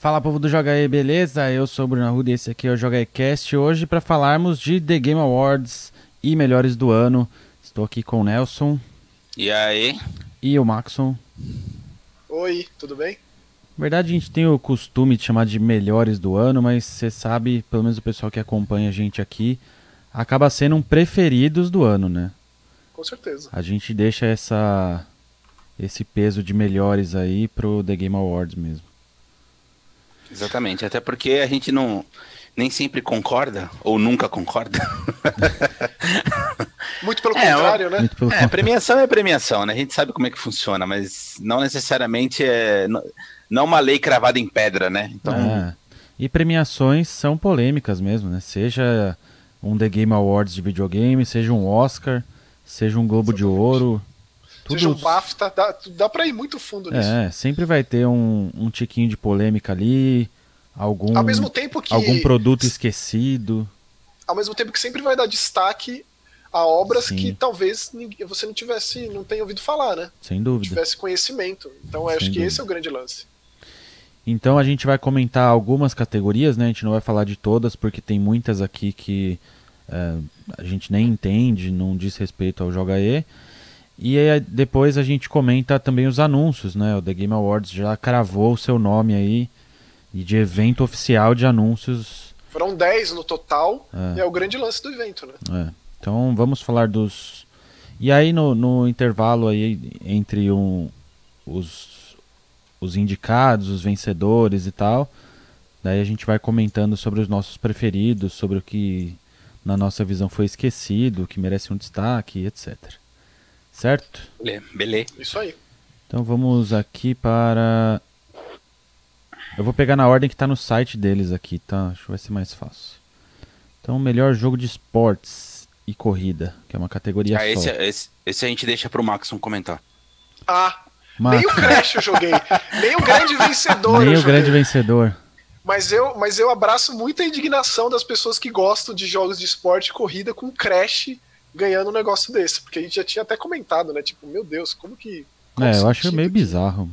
Fala povo do Joga aí, beleza? Eu sou o Bruno Arruda e esse aqui é o Joga aí Cast. Hoje para falarmos de The Game Awards e melhores do ano. Estou aqui com o Nelson. E aí? E o Maxon. Oi, tudo bem? Na verdade, a gente tem o costume de chamar de melhores do ano, mas você sabe, pelo menos o pessoal que acompanha a gente aqui, acaba sendo um preferidos do ano, né? Com certeza. A gente deixa essa esse peso de melhores aí pro The Game Awards mesmo. Exatamente, até porque a gente não nem sempre concorda ou nunca concorda. Muito pelo é, contrário, né? Muito pelo é, premiação é premiação, né? A gente sabe como é que funciona, mas não necessariamente é não uma lei cravada em pedra, né? Então... É. E premiações são polêmicas mesmo, né? Seja um The Game Awards de videogame, seja um Oscar, seja um Globo Exatamente. de Ouro. Tudo... Seja um BAFTA, dá, dá pra ir muito fundo nisso. É, sempre vai ter um, um tiquinho de polêmica ali, algum, ao mesmo tempo que, algum produto esquecido. Ao mesmo tempo que sempre vai dar destaque a obras Sim. que talvez você não tivesse, não tenha ouvido falar, né? Sem dúvida. Não tivesse conhecimento. Então acho que esse é o grande lance. Então a gente vai comentar algumas categorias, né? A gente não vai falar de todas porque tem muitas aqui que é, a gente nem entende, não diz respeito ao Joga E. E aí, depois a gente comenta também os anúncios, né? O The Game Awards já cravou o seu nome aí e de evento oficial de anúncios. Foram 10 no total é. e é o grande lance do evento, né? É. Então vamos falar dos. E aí no, no intervalo aí entre um, os, os indicados, os vencedores e tal, daí a gente vai comentando sobre os nossos preferidos, sobre o que na nossa visão foi esquecido, que merece um destaque, etc. Certo? Beleza. Isso aí. Então vamos aqui para. Eu vou pegar na ordem que está no site deles aqui, tá? Acho que vai ser mais fácil. Então, melhor jogo de esportes e corrida, que é uma categoria ah, só. Esse, esse, esse a gente deixa para o Maxon comentar. Ah, Max. nem o Crash eu joguei. nem o grande vencedor. Nem o grande vencedor. Mas eu, mas eu abraço muito a indignação das pessoas que gostam de jogos de esporte e corrida com Crash ganhando um negócio desse. Porque a gente já tinha até comentado, né? Tipo, meu Deus, como que. É, eu acho meio que... bizarro.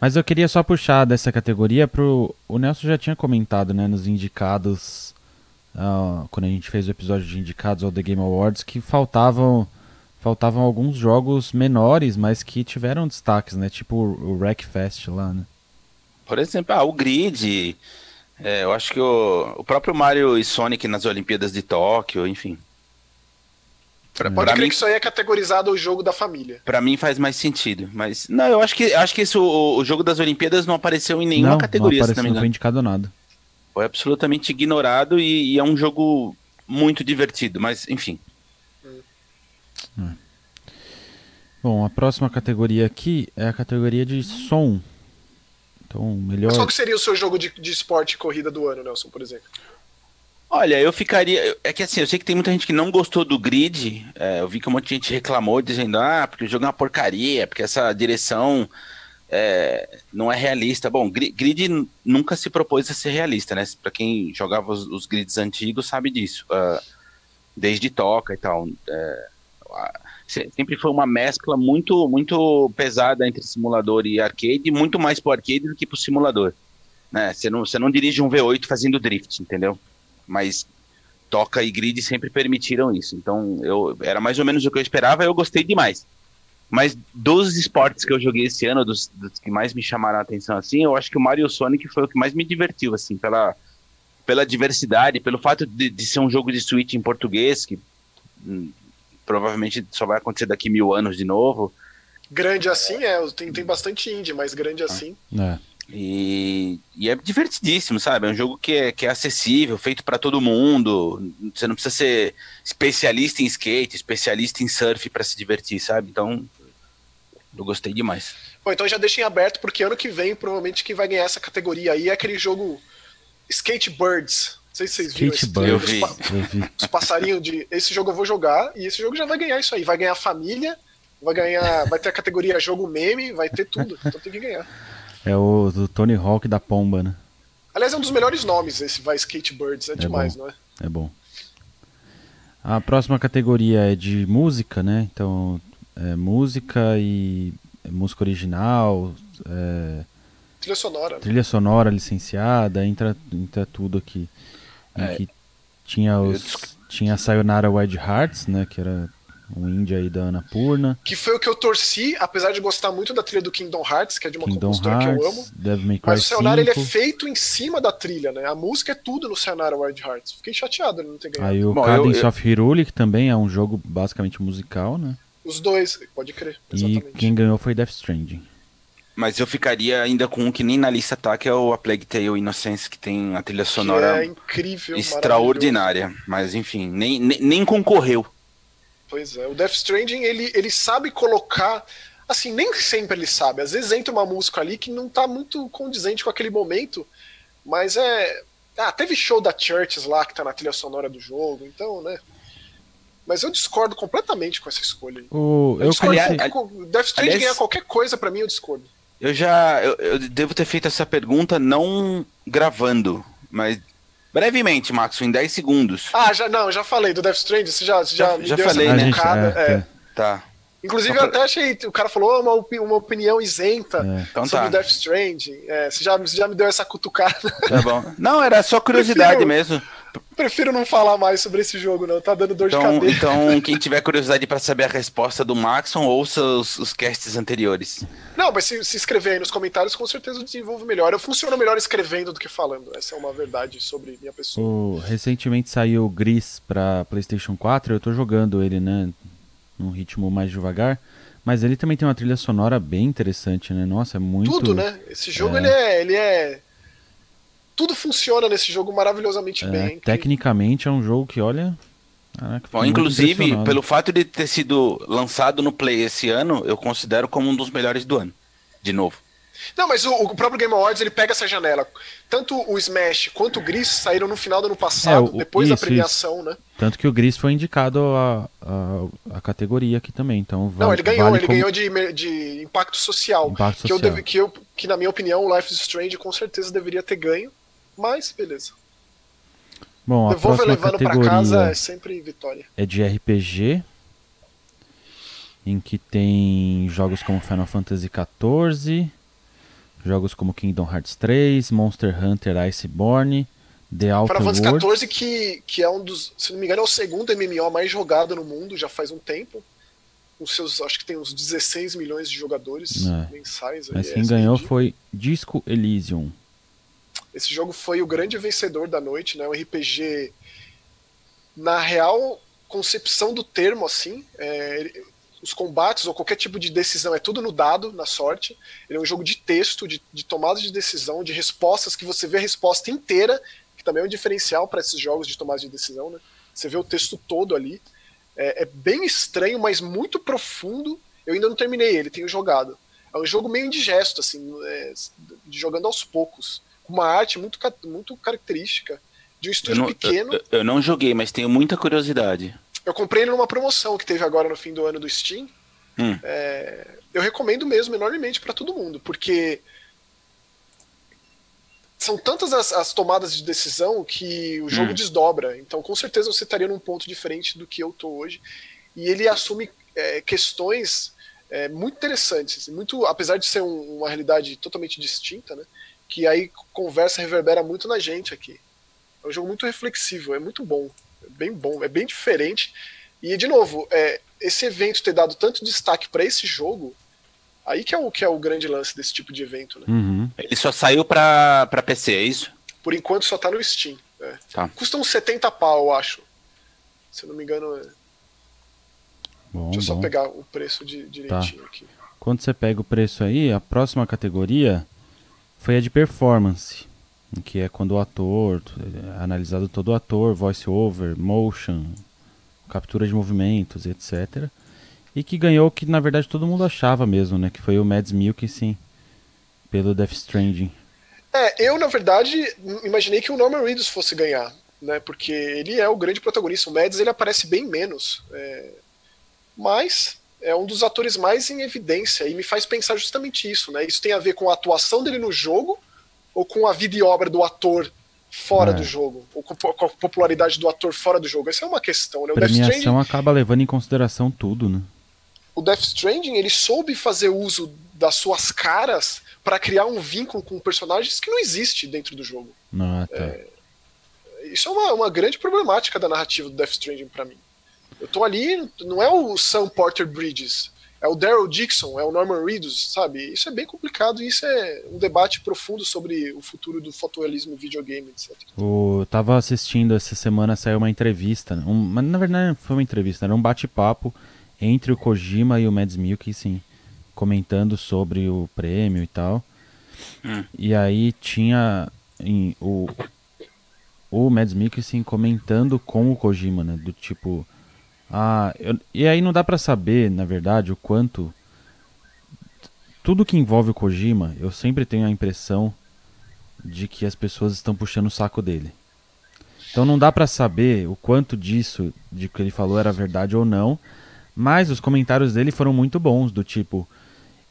Mas eu queria só puxar dessa categoria pro. O Nelson já tinha comentado, né, nos indicados. Uh, quando a gente fez o episódio de indicados ao The Game Awards, que faltavam. Faltavam alguns jogos menores, mas que tiveram destaques, né? Tipo o Wreckfest lá, né? Por exemplo, ah, o Grid. É, eu acho que o, o próprio Mario e Sonic nas Olimpíadas de Tóquio, enfim. Pra, Pode crer mim, que isso aí é categorizado o jogo da família. Para mim faz mais sentido, mas não, eu acho que acho que isso, o, o jogo das Olimpíadas não apareceu em nenhuma não, categoria, não, apareceu, não, não foi indicado nada. Foi absolutamente ignorado e, e, é um jogo muito divertido, mas enfim. Hum. Bom, a próxima categoria aqui é a categoria de som. Então, melhor. Mas qual que seria o seu jogo de, de esporte e corrida do ano, Nelson, por exemplo? Olha, eu ficaria. É que assim, eu sei que tem muita gente que não gostou do grid. É, eu vi que um monte de gente reclamou, dizendo, ah, porque o jogo é uma porcaria, porque essa direção é, não é realista. Bom, grid nunca se propôs a ser realista, né? Para quem jogava os, os, grids antigos sabe disso. Uh, desde toca e tal. É, sempre foi uma mescla muito, muito pesada entre simulador e arcade, muito mais pro arcade do que pro simulador. Né? Você não, você não dirige um V8 fazendo drift, entendeu? Mas Toca e Grid sempre permitiram isso. Então, eu era mais ou menos o que eu esperava, eu gostei demais. Mas dos esportes que eu joguei esse ano, dos, dos, que mais me chamaram a atenção, assim, eu acho que o Mario Sonic foi o que mais me divertiu, assim, pela, pela diversidade, pelo fato de, de ser um jogo de Switch em português, que hum, provavelmente só vai acontecer daqui mil anos de novo. Grande assim, é, tem, tem bastante indie, mas grande assim. É. E, e, é divertidíssimo, sabe? É um jogo que é, que é acessível, feito para todo mundo. Você não precisa ser especialista em skate, especialista em surf para se divertir, sabe? Então, eu gostei demais. Bom, então já deixem aberto, porque ano que vem, provavelmente, quem vai ganhar essa categoria aí é aquele jogo Skate Birds. Não sei se vocês viram esse Birds. Eu vi. eu vi. Os passarinhos de. Esse jogo eu vou jogar, e esse jogo já vai ganhar isso aí. Vai ganhar família, vai ganhar. Vai ter a categoria jogo meme, vai ter tudo. Então tem que ganhar. É o do Tony Hawk da Pomba, né? Aliás, é um dos melhores nomes esse vai Skatebirds, é, é demais, bom. não é? É bom. A próxima categoria é de música, né? Então, é música e é música original, é, Trilha sonora. Trilha sonora licenciada, entra, entra tudo aqui. É, que tinha os. Tinha a Sayonara Wild Hearts, né? Que era um indie aí da Annapurna. Que foi o que eu torci, apesar de gostar muito da trilha do Kingdom Hearts, que é de uma Kingdom compositora Hearts, que eu amo. Devil May Cry Mas o Sayonara ele é 5. feito em cima da trilha, né? A música é tudo no Sayonara Wild Hearts. Fiquei chateado ele não ter ganhado. Aí o Bom, Cadence eu- eu- of Hyrule, que também é um jogo basicamente musical, né? Os dois, pode crer, E exatamente. quem ganhou foi Death Stranding. Mas eu ficaria ainda com um que nem na lista tá, que é o A Plague Tale Innocence, que tem a trilha Que sonora é incrível, extraordinária. Mas enfim, nem, nem, nem concorreu. Pois é, o Death Stranding, ele, ele sabe colocar. Assim, nem sempre ele sabe. Às vezes entra uma música ali que não tá muito condizente com aquele momento, mas é. Ah, teve show da Churches lá que tá na trilha sonora do jogo, então, né? Mas eu discordo completamente com essa escolha. aí. O, Eu, eu discordo aliás- Death Stranding aliás- ganhar qualquer coisa pra mim, eu discordo. Eu já. Eu, eu devo ter feito essa pergunta não gravando, mas brevemente, Max, em 10 segundos. Ah, já não, já falei do Death Stranding, você já, você já, Já- me já deu falei, essa né? a gente, cutucada, é, é. Tá. Inclusive, Só eu pra- até achei. O cara falou uma, opi- uma opinião isenta É. Então sobre tá. o Death Stranding. É, você, já, você já me deu essa cutucada. Tá bom. Não, era só curiosidade Prefiro- mesmo. Prefiro não falar mais sobre esse jogo, não. Tá dando dor de Então, cabeça. então, quem tiver curiosidade pra saber a resposta do Maxon, ouça os, os casts anteriores. Não, mas se, se escrever aí nos comentários, com certeza eu desenvolvo melhor. Eu funciono melhor escrevendo do que falando. Essa é uma verdade sobre minha pessoa. o- recentemente saiu o Gris pra PlayStation 4. Eu tô jogando ele, né? Num ritmo mais devagar. Mas ele também tem uma trilha sonora bem interessante, né? Nossa, é muito. Tudo, né? Esse jogo, É. ele é. Ele é. Tudo funciona nesse jogo maravilhosamente é, bem. tecnicamente é um jogo que, olha. Caraca, Bom, inclusive, pelo fato de ter sido lançado no Play esse ano, eu considero como um dos melhores do ano. De novo. Não, mas o, o próprio Game Awards ele pega essa janela. Tanto o Smash quanto o Gris saíram no final do ano passado, É, o- depois da isso, premiação, né? Tanto que o Gris foi indicado a, a, a categoria aqui também. Então Não, vale- ele ganhou, vale ele como ganhou de, de impacto social. impacto Que, eu social. deve- que, eu, que, na minha opinião, o Life is Strange com certeza deveria ter ganho. Mas, beleza. Bom, a Devolver próxima levando pra categoria casa é sempre vitória. é de RPG, em que tem jogos como Final Fantasy XIV, jogos como Kingdom Hearts 3, Monster Hunter Iceborne, The Outer Final Fantasy Worlds. XIV, que, que é um dos, se não me engano, é o segundo MMO mais jogado no mundo, já faz um tempo. Com seus, acho que tem uns 16 milhões de jogadores É. mensais. Mas aí, quem é ganhou foi Disco Elysium. Esse jogo foi o grande vencedor da noite, né? Um RPG na real concepção do termo, assim. é, os combates ou qualquer tipo de decisão é tudo no dado, na sorte. Ele é um jogo de texto, de, de tomada de decisão, de respostas que você vê a resposta inteira, que também é um diferencial para esses jogos de tomada de decisão, né? Você vê o texto todo ali. É, é bem estranho, mas muito profundo. Eu ainda não terminei ele, tenho jogado. É um jogo meio indigesto, assim, é, jogando aos poucos. Uma arte muito, muito característica. De um Eu estúdio não, pequeno. eu- eu não joguei, mas tenho muita curiosidade. Eu comprei ele numa promoção que teve agora no fim do ano do Steam. Hum. É, eu recomendo mesmo enormemente para todo mundo, porque são tantas as, as tomadas de decisão que o jogo Hum. desdobra. Então, com certeza você estaria num ponto diferente do que eu tô hoje. E ele assume é, questões é, muito interessantes, muito, apesar de ser um- uma realidade totalmente distinta, né? Que aí conversa reverbera muito na gente aqui. É um jogo muito reflexivo, é muito bom, é bem bom, é bem diferente. E de novo, é, esse evento ter dado tanto destaque para esse jogo, aí que é o que é o grande lance desse tipo de evento, né? Uhum. Ele só saiu pra, pra PC, é isso? Por enquanto só tá no Steam. é. Tá. Custa uns 70 pau, eu acho. Se eu não me engano, é... Bom, deixa eu só bom. pegar o preço de, direitinho aqui. Quando você pega o preço aí, a próxima categoria foi a de performance, que é quando o ator, é analisado todo o ator, voice over, motion, captura de movimentos, etc. E que ganhou o que na verdade todo mundo achava mesmo, né? Que foi o Mads Mikkelsen pelo Death Stranding. É, eu, na verdade, imaginei que o Norman Reedus fosse ganhar, né? Porque ele é o grande protagonista. O Mads, ele aparece bem menos. é, Mas é um dos atores mais em evidência e me faz pensar justamente isso, né? Isso tem a ver com a atuação dele no jogo ou com a vida e obra do ator fora É. do jogo? Ou com com a popularidade do ator fora do jogo? Essa é uma questão, né? O Death, Premiação Stranding, acaba levando em consideração tudo, né? o Death Stranding, ele soube fazer uso das suas caras para criar um vínculo com personagens que não existe dentro do jogo. Ah, tá. É, isso é uma, uma grande problemática da narrativa do Death Stranding para mim. Eu tô ali, não é o Sam Porter Bridges, é o Daryl Dixon, é o Norman Reedus, sabe? Isso é bem complicado e isso é um debate profundo sobre o futuro do fotorealismo videogame, etc. Eu tava assistindo essa semana, saiu uma entrevista, um, mas na verdade não foi uma entrevista, era um bate-papo entre o Kojima e o Mads Mikkelsen, comentando sobre o prêmio e tal. Hum. E aí tinha em, o, o Mads Mikkelsen comentando com o Kojima, né? Do tipo. Ah, eu, e aí não dá para saber, na verdade, o quanto. Tudo que envolve o Kojima, eu sempre tenho a impressão de que as pessoas estão puxando o saco dele. Então não dá para saber o quanto disso, de que ele falou, era verdade ou não. Mas os comentários dele foram muito bons, do tipo,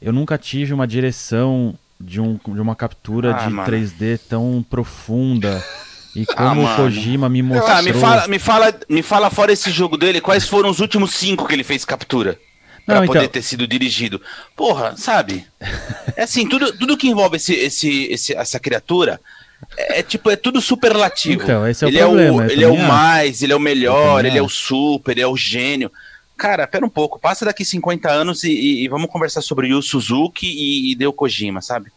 eu nunca tive uma direção de, um, de uma captura ah, de mano. 3D tão profunda. E ah, como ah, o Kojima me mostrou. Ah, me fala, me, fala, me fala fora esse jogo dele, quais foram os últimos cinco que ele fez captura? Pra Não, poder então... ter sido dirigido. Porra, sabe? É assim, tudo, tudo que envolve esse, esse, esse, essa criatura é, é tipo, é tudo superlativo. Então, esse é o ele problema. É o, ele é o mais, ele é o melhor, ele é o super, ele é o gênio. Cara, pera um pouco, passa daqui 50 anos e, e, e vamos conversar sobre o Suzuki e, e Deu Kojima, sabe?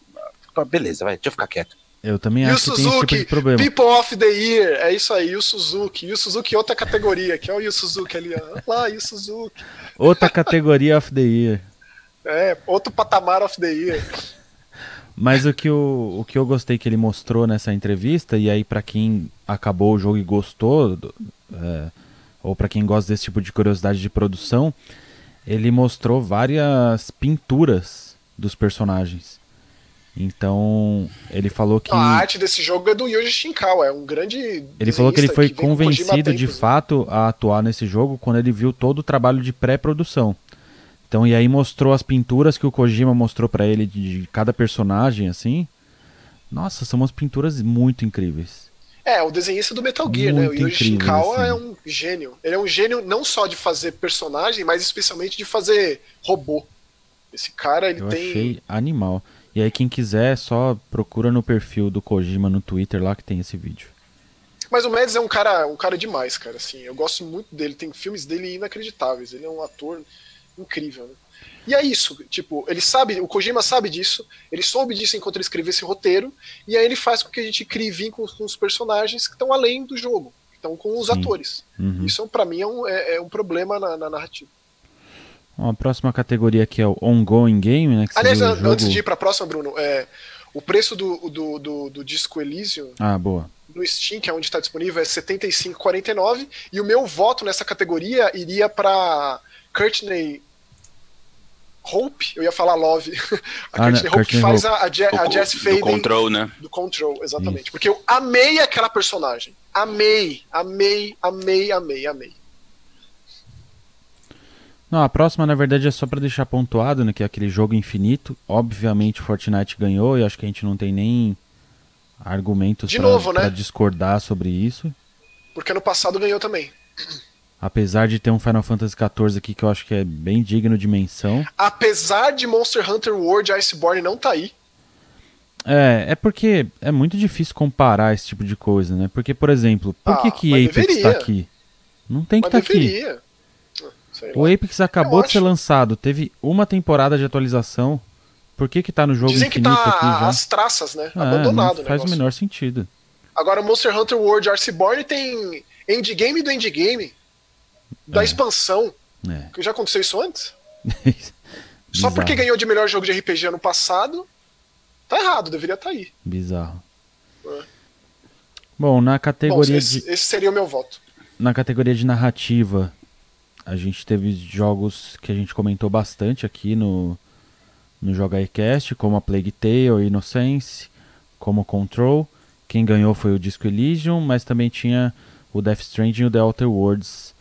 Beleza, vai, deixa eu ficar quieto. Eu também acho Suzuki, que tem esse tipo de problema. People of the Year, é isso aí, o Suzuki. o Suzuki outra categoria, que é o Suzuki ali, ó. Lá, o Suzuki. Outra categoria of the Year. É, outro patamar of the Year. Mas o que, o, o que eu gostei que ele mostrou nessa entrevista, e aí para quem acabou o jogo e gostou, é, ou para quem gosta desse tipo de curiosidade de produção, ele mostrou várias pinturas dos personagens. Então, ele falou que. A arte desse jogo é do Yoji Shinkawa, é um grande. Ele falou que ele foi que convencido de fato a atuar nesse jogo quando ele viu todo o trabalho de pré-produção. Então, e aí mostrou as pinturas que o Kojima mostrou para ele de cada personagem, assim. Nossa, são umas pinturas muito incríveis. É, o desenhista do Metal Gear, Muito né? O Yoshi Shinkawa assim. é um gênio. Ele é um gênio não só de fazer personagem, mas especialmente de fazer robô. Esse cara, ele Eu tem. Achei animal. E aí, quem quiser, só procura no perfil do Kojima no Twitter lá que tem esse vídeo. Mas o Mads é um cara, um cara demais, cara. Assim, eu gosto muito dele. Tem filmes dele inacreditáveis. Ele é um ator incrível. Né? E é isso, tipo, ele sabe, o Kojima sabe disso, ele soube disso enquanto ele escreveu esse roteiro, e aí ele faz com que a gente crie vínculos com os personagens que estão além do jogo, que estão com os Sim. atores. Uhum. Isso, para mim, é um, é, é um problema na, na narrativa. Bom, a próxima categoria aqui é o Ongoing Game, né? Aliás, jogo... antes de ir pra próxima, Bruno, é, o preço do, do, do, do disco Elysium ah, boa. no Steam, que é onde está disponível, é R$ 75,49. E o meu voto nessa categoria iria para Courtney Hope, eu ia falar Love. a ah, Courtney Hope que faz a, a, a Jess Faden. Do Control, né? Do Control, exatamente. Isso. Porque eu amei aquela personagem. Amei, amei, amei, amei, amei. Não, a próxima, na verdade, é só para deixar pontuado, né? Que é aquele jogo infinito. Obviamente, Fortnite ganhou e acho que a gente não tem nem argumentos para né? discordar sobre isso. Porque no passado ganhou também. Apesar de ter um Final Fantasy XIV aqui que eu acho que é bem digno de menção. Apesar de Monster Hunter World Iceborne não tá aí. É, é porque é muito difícil comparar esse tipo de coisa, né? Porque, por exemplo, por ah, que, que Apex deveria. tá aqui? Não tem que estar tá aqui. Ah, o Apex acabou de ser lançado, teve uma temporada de atualização. Por que que tá no jogo Dizem infinito que tá aqui já? as traças, né? É, Abandonado não faz o menor sentido. Agora Monster Hunter World Iceborne tem endgame do endgame da é. expansão. É. Que já aconteceu isso antes? Só porque ganhou de melhor jogo de RPG ano passado, tá errado, deveria estar tá aí. Bizarro. É. Bom, na categoria Bom, esse, de... esse seria o meu voto. Na categoria de narrativa, a gente teve jogos que a gente comentou bastante aqui no, no Joga como a Plague Tale, Innocence, como Control. Quem ganhou foi o Disco Elysium, mas também tinha o Death Stranding e o The Outer Worlds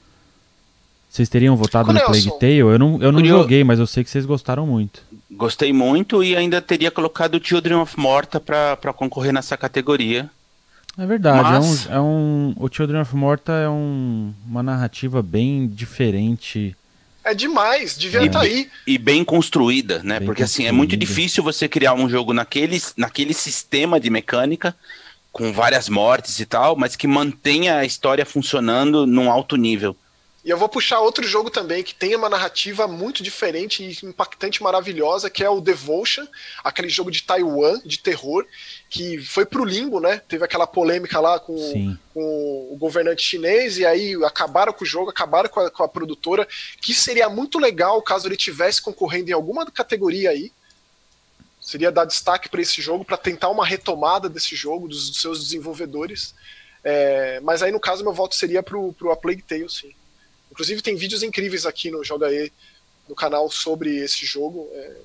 vocês teriam votado no Plague Tale? Eu não, eu não joguei, mas eu sei que vocês gostaram muito. Gostei muito e ainda teria colocado o Children of Morta para concorrer nessa categoria. É verdade, mas... é, um, é um, o Children of Morta é um, uma narrativa bem diferente É demais, devia estar tá aí. E bem construída, né? Bem Porque assim, é muito difícil você criar um jogo naquele, naquele sistema de mecânica, com várias mortes e tal, mas que mantenha a história funcionando num alto nível. E eu vou puxar outro jogo também que tem uma narrativa muito diferente e impactante, maravilhosa, que é o Devotion, aquele jogo de Taiwan, de terror, que foi pro limbo, né? Teve aquela polêmica lá com, com o governante chinês, e aí acabaram com o jogo, acabaram com a, com a produtora, que seria muito legal caso ele tivesse concorrendo em alguma categoria aí. Seria dar destaque para esse jogo, para tentar uma retomada desse jogo, dos, dos seus desenvolvedores. É, mas aí, no caso, meu voto seria pro, pro A Plague Tale, sim. Inclusive tem vídeos incríveis aqui no Joga E, no canal sobre esse jogo. É...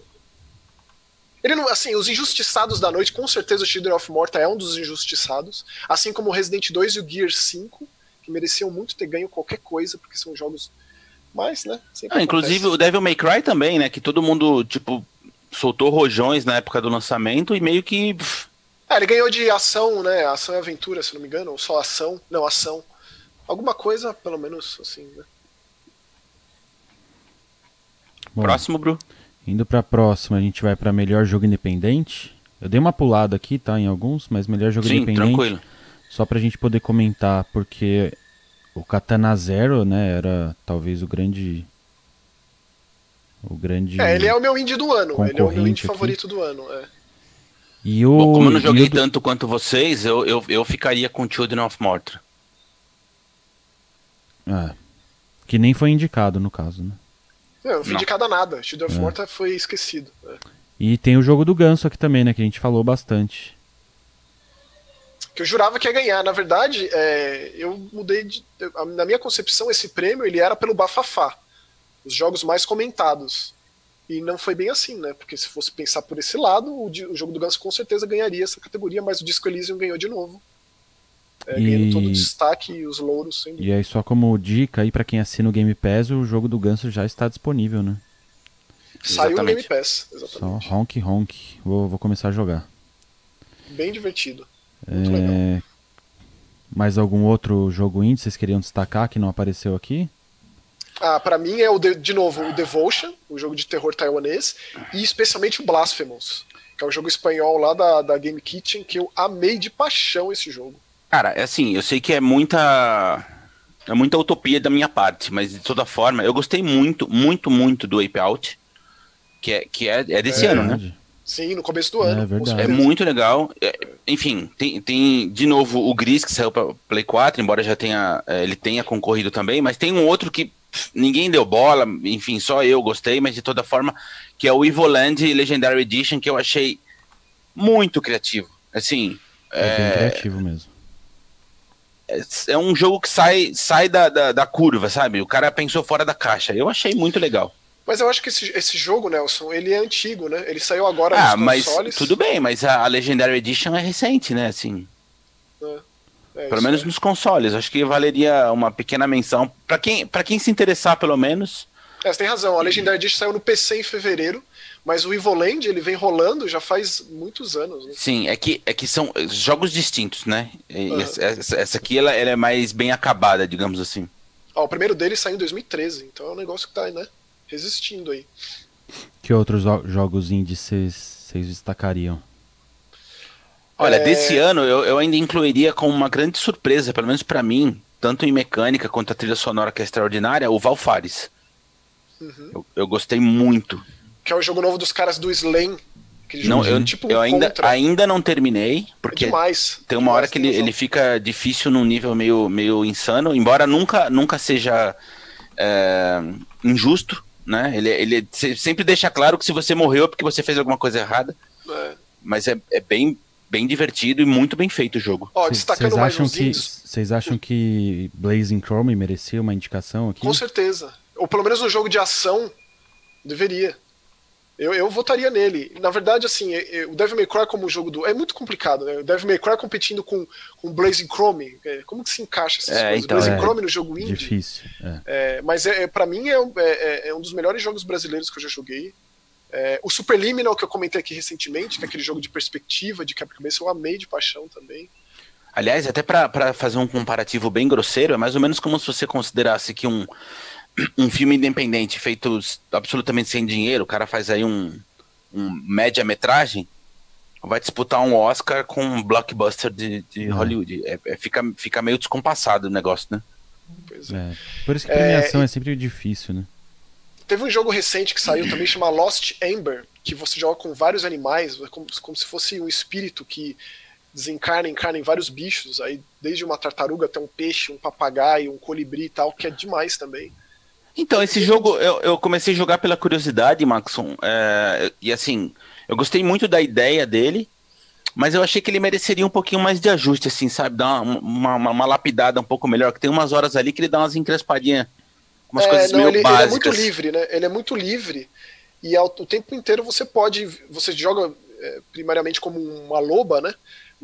Ele não, assim, os injustiçados da noite, com certeza o Children of Morta é um dos injustiçados, assim como o Resident 2 e o Gear 5, que mereciam muito ter ganho qualquer coisa, porque são jogos mais, né? Ah, inclusive o Devil May Cry também, né? Que todo mundo, tipo, soltou rojões na época do lançamento e meio que. É, ele ganhou de ação, né? Ação e aventura, se não me engano, ou só ação. Não, ação. Alguma coisa, pelo menos, assim, né? Bom, Próximo, Bru. Indo para a próxima, a gente vai para melhor jogo independente. Eu dei uma pulada aqui, tá, em alguns, mas melhor jogo Sim, independente. tranquilo. Só pra gente poder comentar, porque o Katana Zero, né, era talvez o grande o grande É, ele é o meu indie do ano, ele é o meu indie aqui. favorito do ano, é. E o, Bom, como eu não joguei tanto quanto vocês, eu, eu, eu ficaria com Children of Mortar. É. Que nem foi indicado no caso, né? Não, não fui indicado a nada. Shield of é. Morta foi esquecido. É. E tem o jogo do Ganso aqui também, né? Que a gente falou bastante. Que eu jurava que ia ganhar. Na verdade, é, eu mudei de. Na minha concepção, esse prêmio ele era pelo Bafafá. Os jogos mais comentados. E não foi bem assim, né? Porque se fosse pensar por esse lado, o, o jogo do Ganso com certeza ganharia essa categoria, mas o Disco Elysium ganhou de novo. É, e... Ganhando todo o destaque e os louros. Sem e aí, só como dica aí para quem assina o Game Pass, o jogo do Ganso já está disponível, né? Saiu no Game Pass, exatamente. Só honk honk. Vou, vou começar a jogar. Bem divertido. Muito é... legal. Mais algum outro jogo indie vocês queriam destacar que não apareceu aqui? Ah, para mim é o de, de novo o Devotion, o jogo de terror taiwanês, e especialmente o Blasphemous, que é um jogo espanhol lá da, da Game Kitchen que eu amei de paixão esse jogo. Cara, é assim, eu sei que é muita. É muita utopia da minha parte, mas de toda forma, eu gostei muito, muito, muito do Ape Out, que é, que é, é desse é, ano, né? Sim, no começo do ano. É, verdade. é muito legal. É, enfim, tem, tem de novo o Gris que saiu para Play 4, embora já tenha é, ele tenha concorrido também, mas tem um outro que ninguém deu bola, enfim, só eu gostei, mas de toda forma, que é o Evoland Legendary Edition, que eu achei muito criativo. Assim, é, bem criativo mesmo. É, é um jogo que sai, sai da, da, da, curva, sabe? O cara pensou fora da caixa. Eu achei muito legal. Mas eu acho que esse, esse jogo, Nelson, ele é antigo, né? Ele saiu agora ah, nos consoles. Tudo bem, mas a, a Legendary Edition é recente, né? Assim. É, é pelo menos é. nos consoles. Acho que valeria uma pequena menção. para quem, pra quem se interessar, pelo menos. É, você tem razão. A Legendary Edition saiu no PC em fevereiro. Mas o Evoland, ele vem rolando já faz muitos anos. Né? Sim, é que, é que são jogos distintos, né? Uhum. Essa, essa, aqui ela, ela, é mais bem acabada, digamos assim. Ó, o primeiro dele saiu em 2013, então é um negócio que tá, né? Resistindo aí. Que outros jogos indies vocês destacariam? Olha, é... desse ano eu, eu ainda incluiria como uma grande surpresa, pelo menos para mim, tanto em mecânica quanto a trilha sonora que é extraordinária, o Valfares. Uhum. Eu, eu gostei muito que é o jogo novo dos caras do Slain. Não, eu, tipo eu ainda, ainda não terminei, porque é demais, tem uma hora que ele, ele fica difícil num nível meio, meio insano, embora nunca, nunca seja é, injusto, né? Ele, ele sempre deixa claro que se você morreu é porque você fez alguma coisa errada. É. Mas é, é bem, bem divertido e muito bem feito o jogo. Ó, destacando mais Vocês acham que Blazing Chrome merecia uma indicação aqui? Com certeza. Ou pelo menos um jogo de ação deveria. Eu, eu votaria nele. Na verdade, assim, é, é, o Devil May Cry como jogo do. É muito complicado, né? O Devil May Cry competindo com, com Blazing Chrome. É, como que se encaixa essas é, coisas? Então, Blazing é, Chrome no jogo indie? Difícil. É. mas é, para mim é, é, um dos melhores jogos brasileiros que eu já joguei. o Superliminal, que eu comentei aqui recentemente, que é aquele jogo de perspectiva, de quebra-cabeça, eu amei de paixão também. Aliás, até para fazer um comparativo bem grosseiro, é mais ou menos como se você considerasse que um um filme independente feito absolutamente sem dinheiro, o cara faz aí um, um média-metragem, vai disputar um Oscar com um blockbuster de, de uhum. Hollywood. É, é, fica, fica meio descompassado o negócio, né? É. é. Por isso que premiação é, é sempre difícil, né? Teve um jogo recente que saiu também chamado Lost Amber, que você joga com vários animais, como, como se fosse um espírito que desencarna, encarna em vários bichos, aí desde uma tartaruga até um peixe, um papagaio, um colibri e tal, que é demais também. Então, esse jogo eu, eu comecei a jogar pela curiosidade, Maxon, é, e assim, eu gostei muito da ideia dele, mas eu achei que ele mereceria um pouquinho mais de ajuste, assim, sabe? Dar uma, uma, uma lapidada um pouco melhor, que tem umas horas ali que ele dá umas encrespadinhas, umas é, coisas não, meio ele, básicas. Ele é muito livre, né? Ele é muito livre, e ao, o tempo inteiro você pode, você joga é, primariamente como uma loba, né?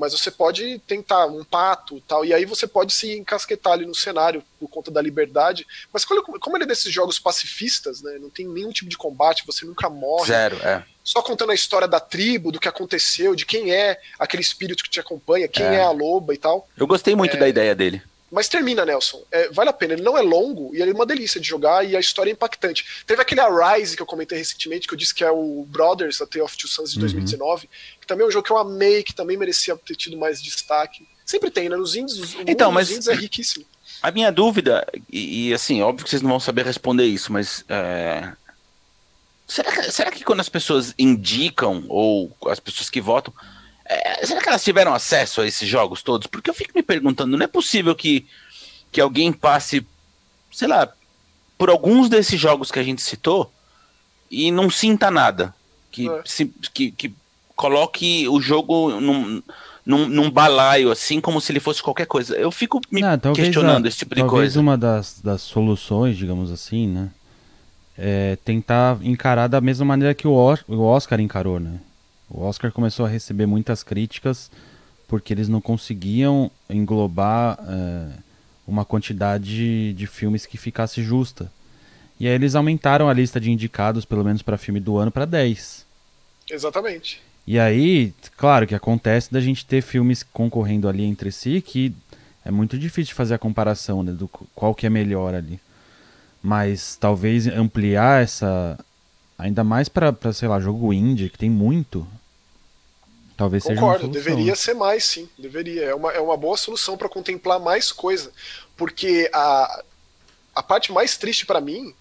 Mas você pode tentar um pato tal, e aí você pode se encasquetar ali no cenário por conta da liberdade. Mas como ele é desses jogos pacifistas, né? Não tem nenhum tipo de combate, você nunca morre. Zero, é. Só contando a história da tribo, do que aconteceu, de quem é aquele espírito que te acompanha, quem é, é a loba e tal. Eu gostei muito é... da ideia dele. Mas termina, Nelson. É, vale a pena. Ele não é longo e ele é uma delícia de jogar e a história é impactante. Teve aquele Arise que eu comentei recentemente, que eu disse que é o Brothers, a Tale of Two Sons de uhum. 2019, que também é um jogo que eu amei, que também merecia ter tido mais destaque. Sempre tem, né? Nos indies, o então, mas... indies é riquíssimo. A minha dúvida, e, e, assim, óbvio que vocês não vão saber responder isso, mas. É... Será, que, será que quando as pessoas indicam, ou as pessoas que votam, é, será que elas tiveram acesso a esses jogos todos? Porque eu fico me perguntando, não é possível que, que alguém passe, sei lá, por alguns desses jogos que a gente citou e não sinta nada. Que, é. se, que, que coloque o jogo num, num, num, balaio, assim, como se ele fosse qualquer coisa. Eu fico me não, questionando a, esse tipo de talvez coisa. Talvez uma das, das soluções, digamos assim, né? É tentar encarar da mesma maneira que o Oscar encarou, né? O Oscar começou a receber muitas críticas porque eles não conseguiam englobar é, uma quantidade de filmes que ficasse justa. E aí eles aumentaram a lista de indicados, pelo menos para filme do ano, para 10. Exatamente. E aí, claro que acontece da gente ter filmes concorrendo ali entre si que é muito difícil fazer a comparação, né, do qual que é melhor ali. Mas talvez ampliar essa ainda mais para, sei lá, jogo indie, que tem muito, Talvez Concordo, seja deveria ser mais, sim. Deveria. É uma, é uma boa solução para contemplar mais coisa. Porque a, a parte mais triste para mim,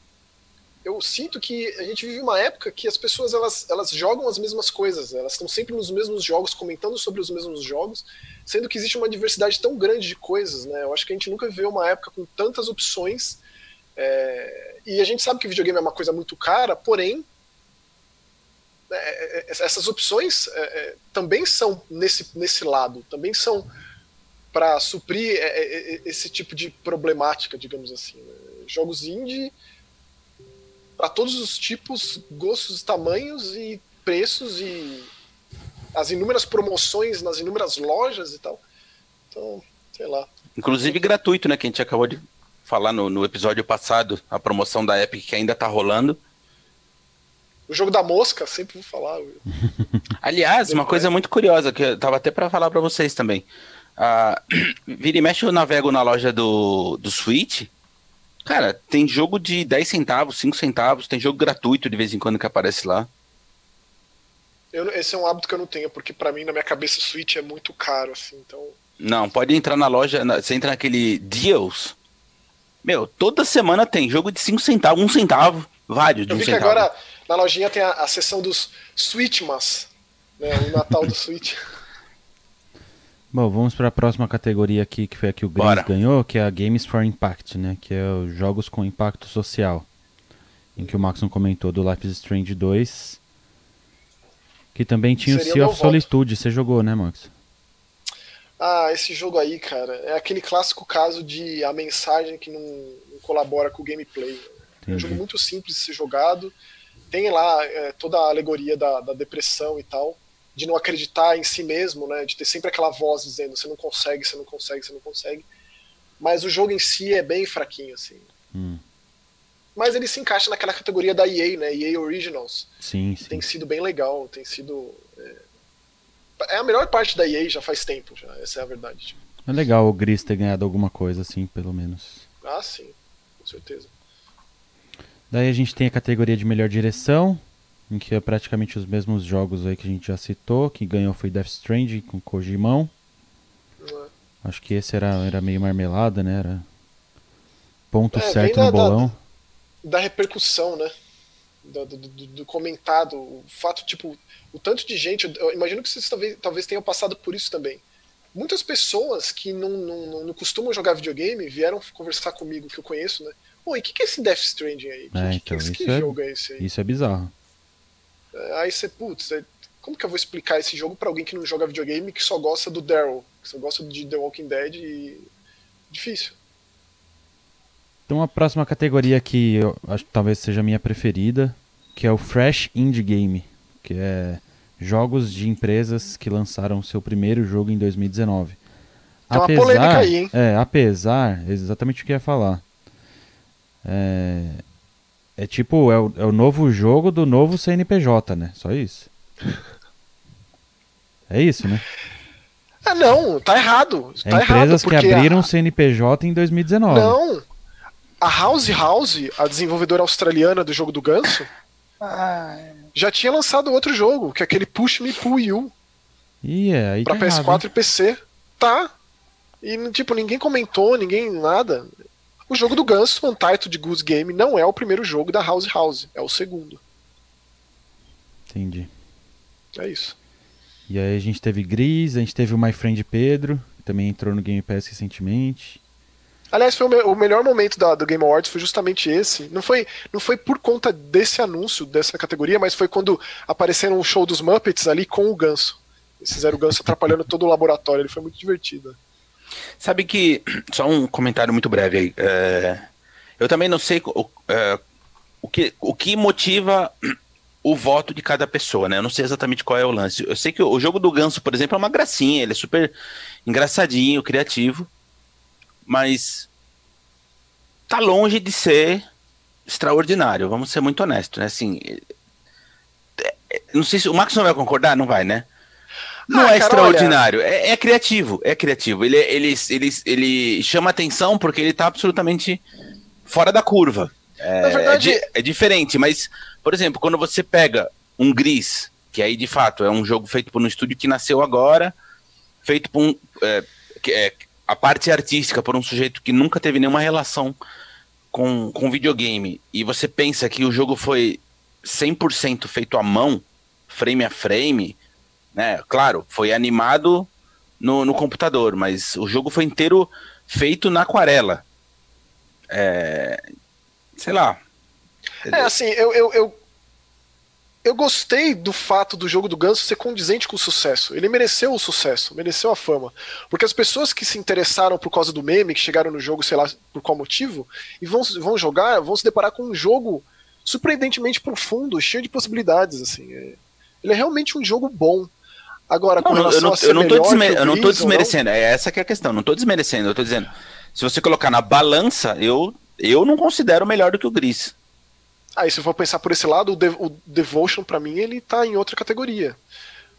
eu sinto que a gente vive uma época que as pessoas elas, elas jogam as mesmas coisas. Elas estão sempre nos mesmos jogos, comentando sobre os mesmos jogos, sendo que existe uma diversidade tão grande de coisas. Né? Eu acho que a gente nunca viveu uma época com tantas opções. É, e a gente sabe que videogame é uma coisa muito cara, porém essas opções é, também são nesse, nesse lado, também são para suprir esse tipo de problemática, digamos assim. Né? Jogos indie para todos os tipos, gostos, tamanhos e preços e as inúmeras promoções nas inúmeras lojas e tal. Então, sei lá. Inclusive gratuito, né? Que a gente acabou de falar no, no episódio passado, a promoção da Epic que ainda está rolando. O jogo da mosca, sempre vou falar. Aliás, uma coisa muito curiosa, que eu tava até para falar para vocês também. Uh, vira e mexe eu navego na loja do, do Switch. Cara, tem jogo de 10 centavos, 5 centavos, tem jogo gratuito de vez em quando que aparece lá. Eu, esse é um hábito que eu não tenho, porque para mim, na minha cabeça, o Switch é muito caro, assim, então... Não, pode entrar na loja, você entra naquele Deals. Meu, toda semana tem jogo de 5 centavos, 1 um centavo, vários de 1 um centavo. que agora na lojinha tem a, a seção dos Switchmas, né, o Natal do Switch. Bom, vamos para a próxima categoria aqui, que foi a que o Gris ganhou, que é a Games for Impact, né? Que é os jogos com impacto social. Em que o Maxon comentou do Life is Strange 2. Que também tinha Seria o Sea of voto. Solitude. Você jogou, né, Max? Ah, esse jogo aí, cara, é aquele clássico caso de a mensagem que não, não colabora com o gameplay. Entendi. É um jogo muito simples de ser jogado tem lá é, toda a alegoria da, da, depressão e tal, de não acreditar em si mesmo, né, de ter sempre aquela voz dizendo você não consegue, você não consegue, você não consegue. Mas o jogo em si é bem fraquinho, assim. Hum. Mas ele se encaixa naquela categoria da EA, né, EA Originals. Sim, sim. Tem sido bem legal, tem sido... É, é a melhor parte da EA já faz tempo, já, essa é a verdade. Tipo. É legal o Gris ter ganhado alguma coisa, assim, pelo menos. Ah, sim, com certeza. Daí a gente tem a categoria de melhor direção, em que é praticamente os mesmos jogos aí que a gente já citou. Quem ganhou foi Death Stranding com Kojimão. Acho que esse era, era meio marmelada, né? Era ponto é, certo no bolão. Da, da repercussão, né? Do, do, do, do, comentado, o fato, tipo, o tanto de gente. Eu imagino que vocês talvez, talvez tenham passado por isso também. Muitas pessoas que não, não, não costumam jogar videogame vieram conversar comigo, que eu conheço, né? Oi, o que, que é esse Death Stranding aí? É, que, então, que, que, é, jogo é esse aí? Isso é bizarro. É, aí você, putz, como que eu vou explicar esse jogo para alguém que não joga videogame que só gosta do Daryl, que só gosta de The Walking Dead e. Difícil. Então a próxima categoria que eu acho que talvez seja a minha preferida, que é o Fresh Indie Game, que é jogos de empresas que lançaram seu primeiro jogo em 2019. Tem apesar, uma polêmica aí, hein? É, apesar, exatamente o que eu ia falar. É, é tipo, é o, é o novo jogo do novo CNPJ, né? Só isso. É isso, né? Ah, não, tá errado. É tá empresas errado, que abriram a... CNPJ em 2019. Não. A House House, a desenvolvedora australiana do jogo do Ganso, ah, já tinha lançado outro jogo, que é aquele Push Me Pull You. Yeah, aí pra tá PS4 errado. e PC. Tá. E, tipo, ninguém comentou, ninguém nada. O jogo do Ganso, Untitled Goose Game, não é o primeiro jogo da House House, é o segundo. Entendi. É isso. E aí a gente teve Gris, a gente teve o My Friend Pedro, que também entrou no Game Pass recentemente. Aliás, foi o, me o melhor momento da, do Game Awards foi justamente esse. Não foi, não foi por conta desse anúncio, dessa categoria, mas foi quando apareceram o show dos Muppets ali com o Ganso. Eles fizeram o Ganso atrapalhando todo o laboratório, ele foi muito divertido. Sabe que, só um comentário muito breve aí. É, eu também não sei o, é, o, que, o que motiva o voto de cada pessoa, né? Eu não sei exatamente qual é o lance. Eu sei que o jogo do Ganso, por exemplo, é uma gracinha, ele é super engraçadinho, criativo, mas tá longe de ser extraordinário, vamos ser muito honestos, né? Assim, é, é, não sei se o Max não vai concordar, não vai, né? Não ah, é cara, extraordinário, é, é, criativo, é criativo. Ele, ele, ele, ele chama atenção porque ele tá absolutamente fora da curva. É, verdade, é, é diferente, mas, por exemplo, quando você pega um Gris, que aí de fato é um jogo feito por um estúdio que nasceu agora, feito por um. É, é, a parte artística por um sujeito que nunca teve nenhuma relação com, com videogame, e você pensa que o jogo foi 100% feito à mão, frame a frame, né? Claro, foi animado no, no computador, mas o jogo foi inteiro feito na aquarela. É, sei lá. É, assim, eu, eu, eu, eu, gostei do fato do jogo do Ganso ser condizente com o sucesso. Ele mereceu o sucesso, mereceu a fama. Porque as pessoas que se interessaram por causa do meme, que chegaram no jogo, sei lá por qual motivo, e vão, vão jogar, vão se deparar com um jogo surpreendentemente profundo, cheio de possibilidades, assim. É, ele é realmente um jogo bom. Agora, não, eu, não, eu, não tô desmer, eu não tô desmerecendo, é essa que é a questão, não tô desmerecendo, eu tô dizendo, se você colocar na balança, eu eu não considero melhor do que o Gris. Aí, se for pensar por esse lado, o, De o Devotion, para mim, ele tá em outra categoria.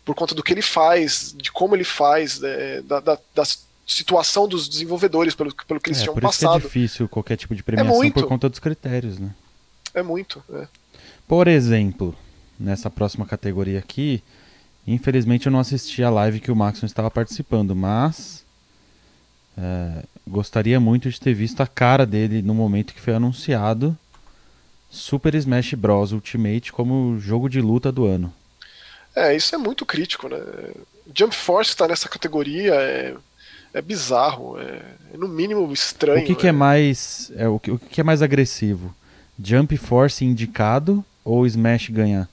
Por conta do que ele faz, de como ele faz, é, da, da, da, situação dos desenvolvedores, pelo, pelo que eles é, tinham por passado. Isso é difícil qualquer tipo de premiação é por conta dos critérios, né? É muito, é. Por exemplo, nessa próxima categoria aqui, infelizmente eu não assisti a live que o Maxon estava participando, mas é, gostaria muito de ter visto a cara dele no momento que foi anunciado Super Smash Bros. Ultimate como jogo de luta do ano. É, isso é muito crítico, né? Jump Force está nessa categoria, é, é bizarro, é, é, no mínimo estranho. O que, que é mais é, o, que, o que é mais agressivo? Jump Force indicado ou Smash ganhar?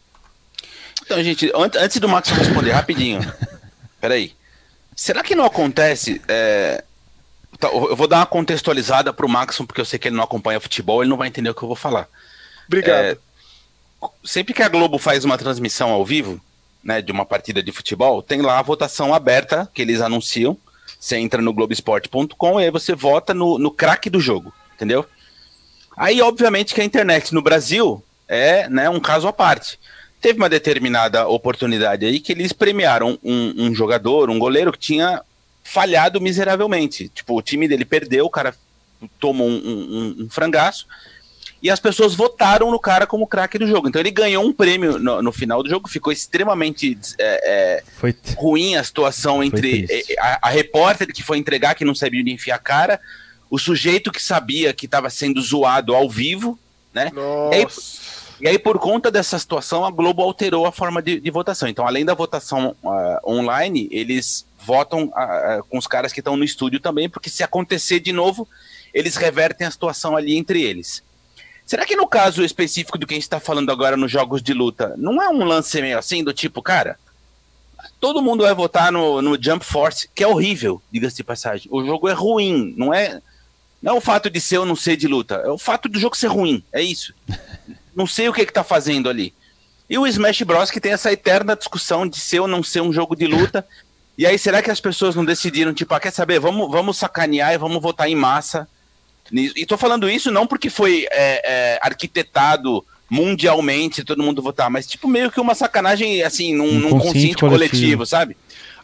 Então, gente, antes do Max responder rapidinho, peraí. Será que não acontece é, Tá, eu vou dar uma contextualizada pro Maxon, porque eu sei que ele não acompanha futebol, ele não vai entender o que eu vou falar. Obrigado. É, sempre que a Globo faz uma transmissão ao vivo, né, de uma partida de futebol, tem lá a votação aberta que eles anunciam. Você entra no Globoesporte.com e aí você vota no, no craque do jogo, entendeu? Aí, obviamente, que a internet no Brasil é né, um caso à parte. Teve uma determinada oportunidade aí que eles premiaram um, um jogador, um goleiro que tinha falhado miseravelmente. Tipo, o time dele perdeu, o cara tomou um, um, um frangaço. e as pessoas votaram no cara como craque do jogo. Então ele ganhou um prêmio no, no final do jogo, ficou extremamente é, é, ruim a situação entre a, a, repórter que foi entregar, que não sabia onde enfiar a cara, o sujeito que sabia que estava sendo zoado ao vivo, né? Nossa. E aí, por conta dessa situação, a Globo alterou a forma de, de votação. Então, além da votação uh, online, eles votam uh, com os caras que estão no estúdio também, porque se acontecer de novo, eles revertem a situação ali entre eles. Será que no caso específico do que a gente está falando agora nos jogos de luta, não é um lance meio assim, do tipo, cara, todo mundo vai votar no, no Jump Force, que é horrível, diga-se de passagem. O jogo é ruim, não é, não é o fato de ser ou não ser de luta, é o fato do jogo ser ruim, é isso. não sei o que, que tá fazendo ali. E o Smash Bros. que tem essa eterna discussão de ser ou não ser um jogo de luta. E aí, será que as pessoas não decidiram, tipo, ah, quer saber, vamos, vamos sacanear e vamos votar em massa e tô falando isso não porque foi é, é, arquitetado mundialmente, todo mundo votar, mas tipo meio que uma sacanagem, assim, num, um num consciente coletivo. coletivo, sabe?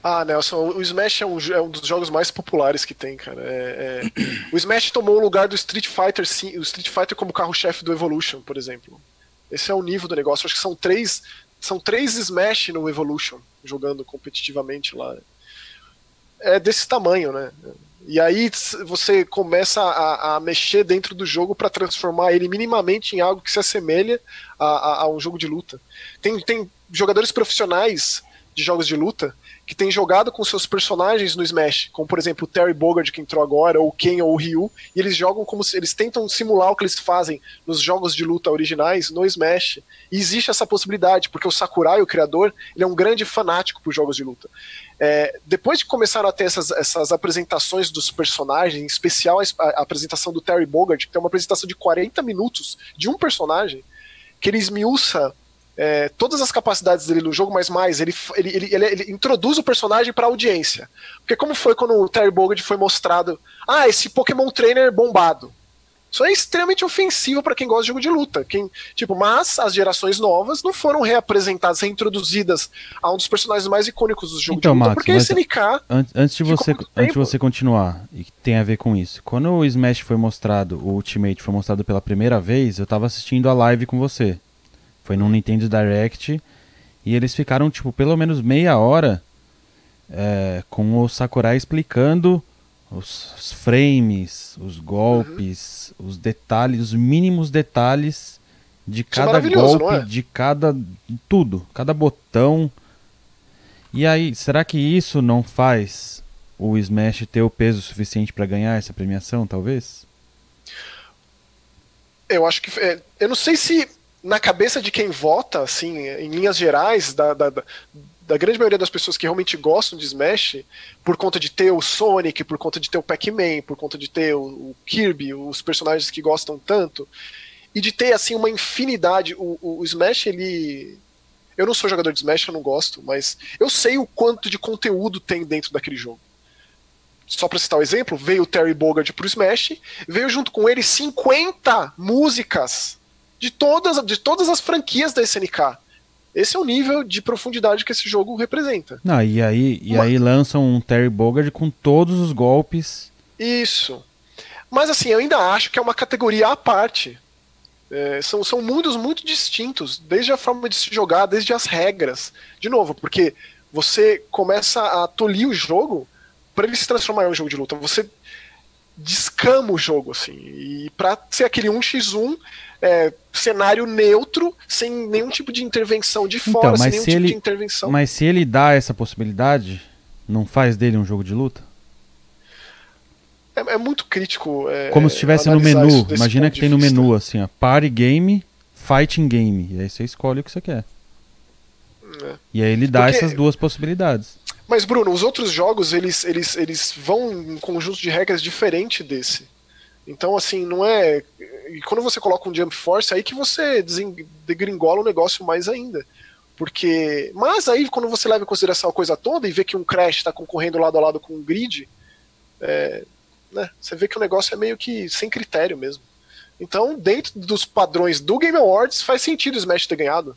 Ah, Nelson, o Smash é um, é um, dos jogos mais populares que tem, cara. É, é... o Smash tomou o lugar do Street Fighter, sim, o Street Fighter como carro-chefe do Evolution, por exemplo. Esse é o nível do negócio. Acho que são três, são três Smash no Evolution, jogando competitivamente lá. É desse tamanho, né? E aí você começa a, a mexer dentro do jogo para transformar ele minimamente em algo que se assemelha a, a, a, um jogo de luta. Tem, tem jogadores profissionais de jogos de luta que têm jogado com seus personagens no Smash, como por exemplo o Terry Bogard que entrou agora, ou Ken ou o Ryu, e eles jogam como se eles tentam simular o que eles fazem nos jogos de luta originais no Smash. E existe essa possibilidade, porque o Sakurai, o criador, ele é um grande fanático por jogos de luta. É, depois de começaram a ter essas, essas apresentações dos personagens, em especial a, a, apresentação do Terry Bogard, que tem uma apresentação de 40 minutos de um personagem, que ele esmiuça é, todas as capacidades dele no jogo, mas mais, ele, ele, ele, ele, ele introduz o personagem para a audiência. Porque como foi quando o Terry Bogard foi mostrado, ah, esse Pokémon Trainer bombado. Isso é extremamente ofensivo para quem gosta de jogo de luta. Quem, tipo, mas as gerações novas não foram reapresentadas, reintroduzidas a um dos personagens mais icônicos do jogo então, de luta, Max, porque SNK. Antes de você, antes de você continuar, e tem a ver com isso. Quando o Smash foi mostrado, o Ultimate foi mostrado pela primeira vez, eu tava assistindo a live com você. Foi no Nintendo Direct e eles ficaram tipo pelo menos meia hora é, com o Sakurai explicando os frames, os golpes, uhum. os detalhes, os mínimos detalhes de Isso é cada é golpe, é? de cada tudo, cada botão. E aí, será que isso não faz o Smash ter o peso suficiente para ganhar essa premiação, talvez? Eu acho que é, eu não sei se na cabeça de quem vota, assim, em linhas gerais, da, da, da grande maioria das pessoas que realmente gostam de Smash, por conta de ter o Sonic, por conta de ter o Pac-Man, por conta de ter o, o, Kirby, os personagens que gostam tanto, e de ter assim uma infinidade. O, o, o, Smash, ele. Eu não sou jogador de Smash, eu não gosto, mas eu sei o quanto de conteúdo tem dentro daquele jogo. Só pra citar o um exemplo, veio o Terry Bogard pro Smash, veio junto com ele 50 músicas de todas, de todas as franquias da SNK. Esse é o nível de profundidade que esse jogo representa. Não, e aí, e aí lançam um Terry Bogard com todos os golpes. Isso. Mas assim, eu ainda acho que é uma categoria à parte. É, são, são mundos muito distintos, desde a forma de se jogar, desde as regras. De novo, porque você começa a tolir o jogo para ele se transformar em um jogo de luta. Você descama o jogo, assim. E para ser aquele 1x1, é, cenário neutro, sem nenhum tipo de intervenção de fora, então, sem nenhum tipo ele, de intervenção. Mas se ele dá essa possibilidade, não faz dele um jogo de luta? É, é muito crítico. É, Como se estivesse no menu. Imagina que tem no vista. menu assim, ó, Party Game, Fighting Game. E aí você escolhe o que você quer. É. E aí ele dá Porque... essas duas possibilidades. Mas, Bruno, os outros jogos, eles, eles, eles vão em um conjunto de regras diferente desse. Então, assim, não é. E quando você coloca um Jump Force, aí que você degringola o negócio mais ainda. Porque. Mas aí, quando você leva em consideração a coisa toda e vê que um Crash está concorrendo lado a lado com um grid, é, né, você vê que o negócio é meio que sem critério mesmo. Então, dentro dos padrões do Game Awards, faz sentido o Smash ter ganhado.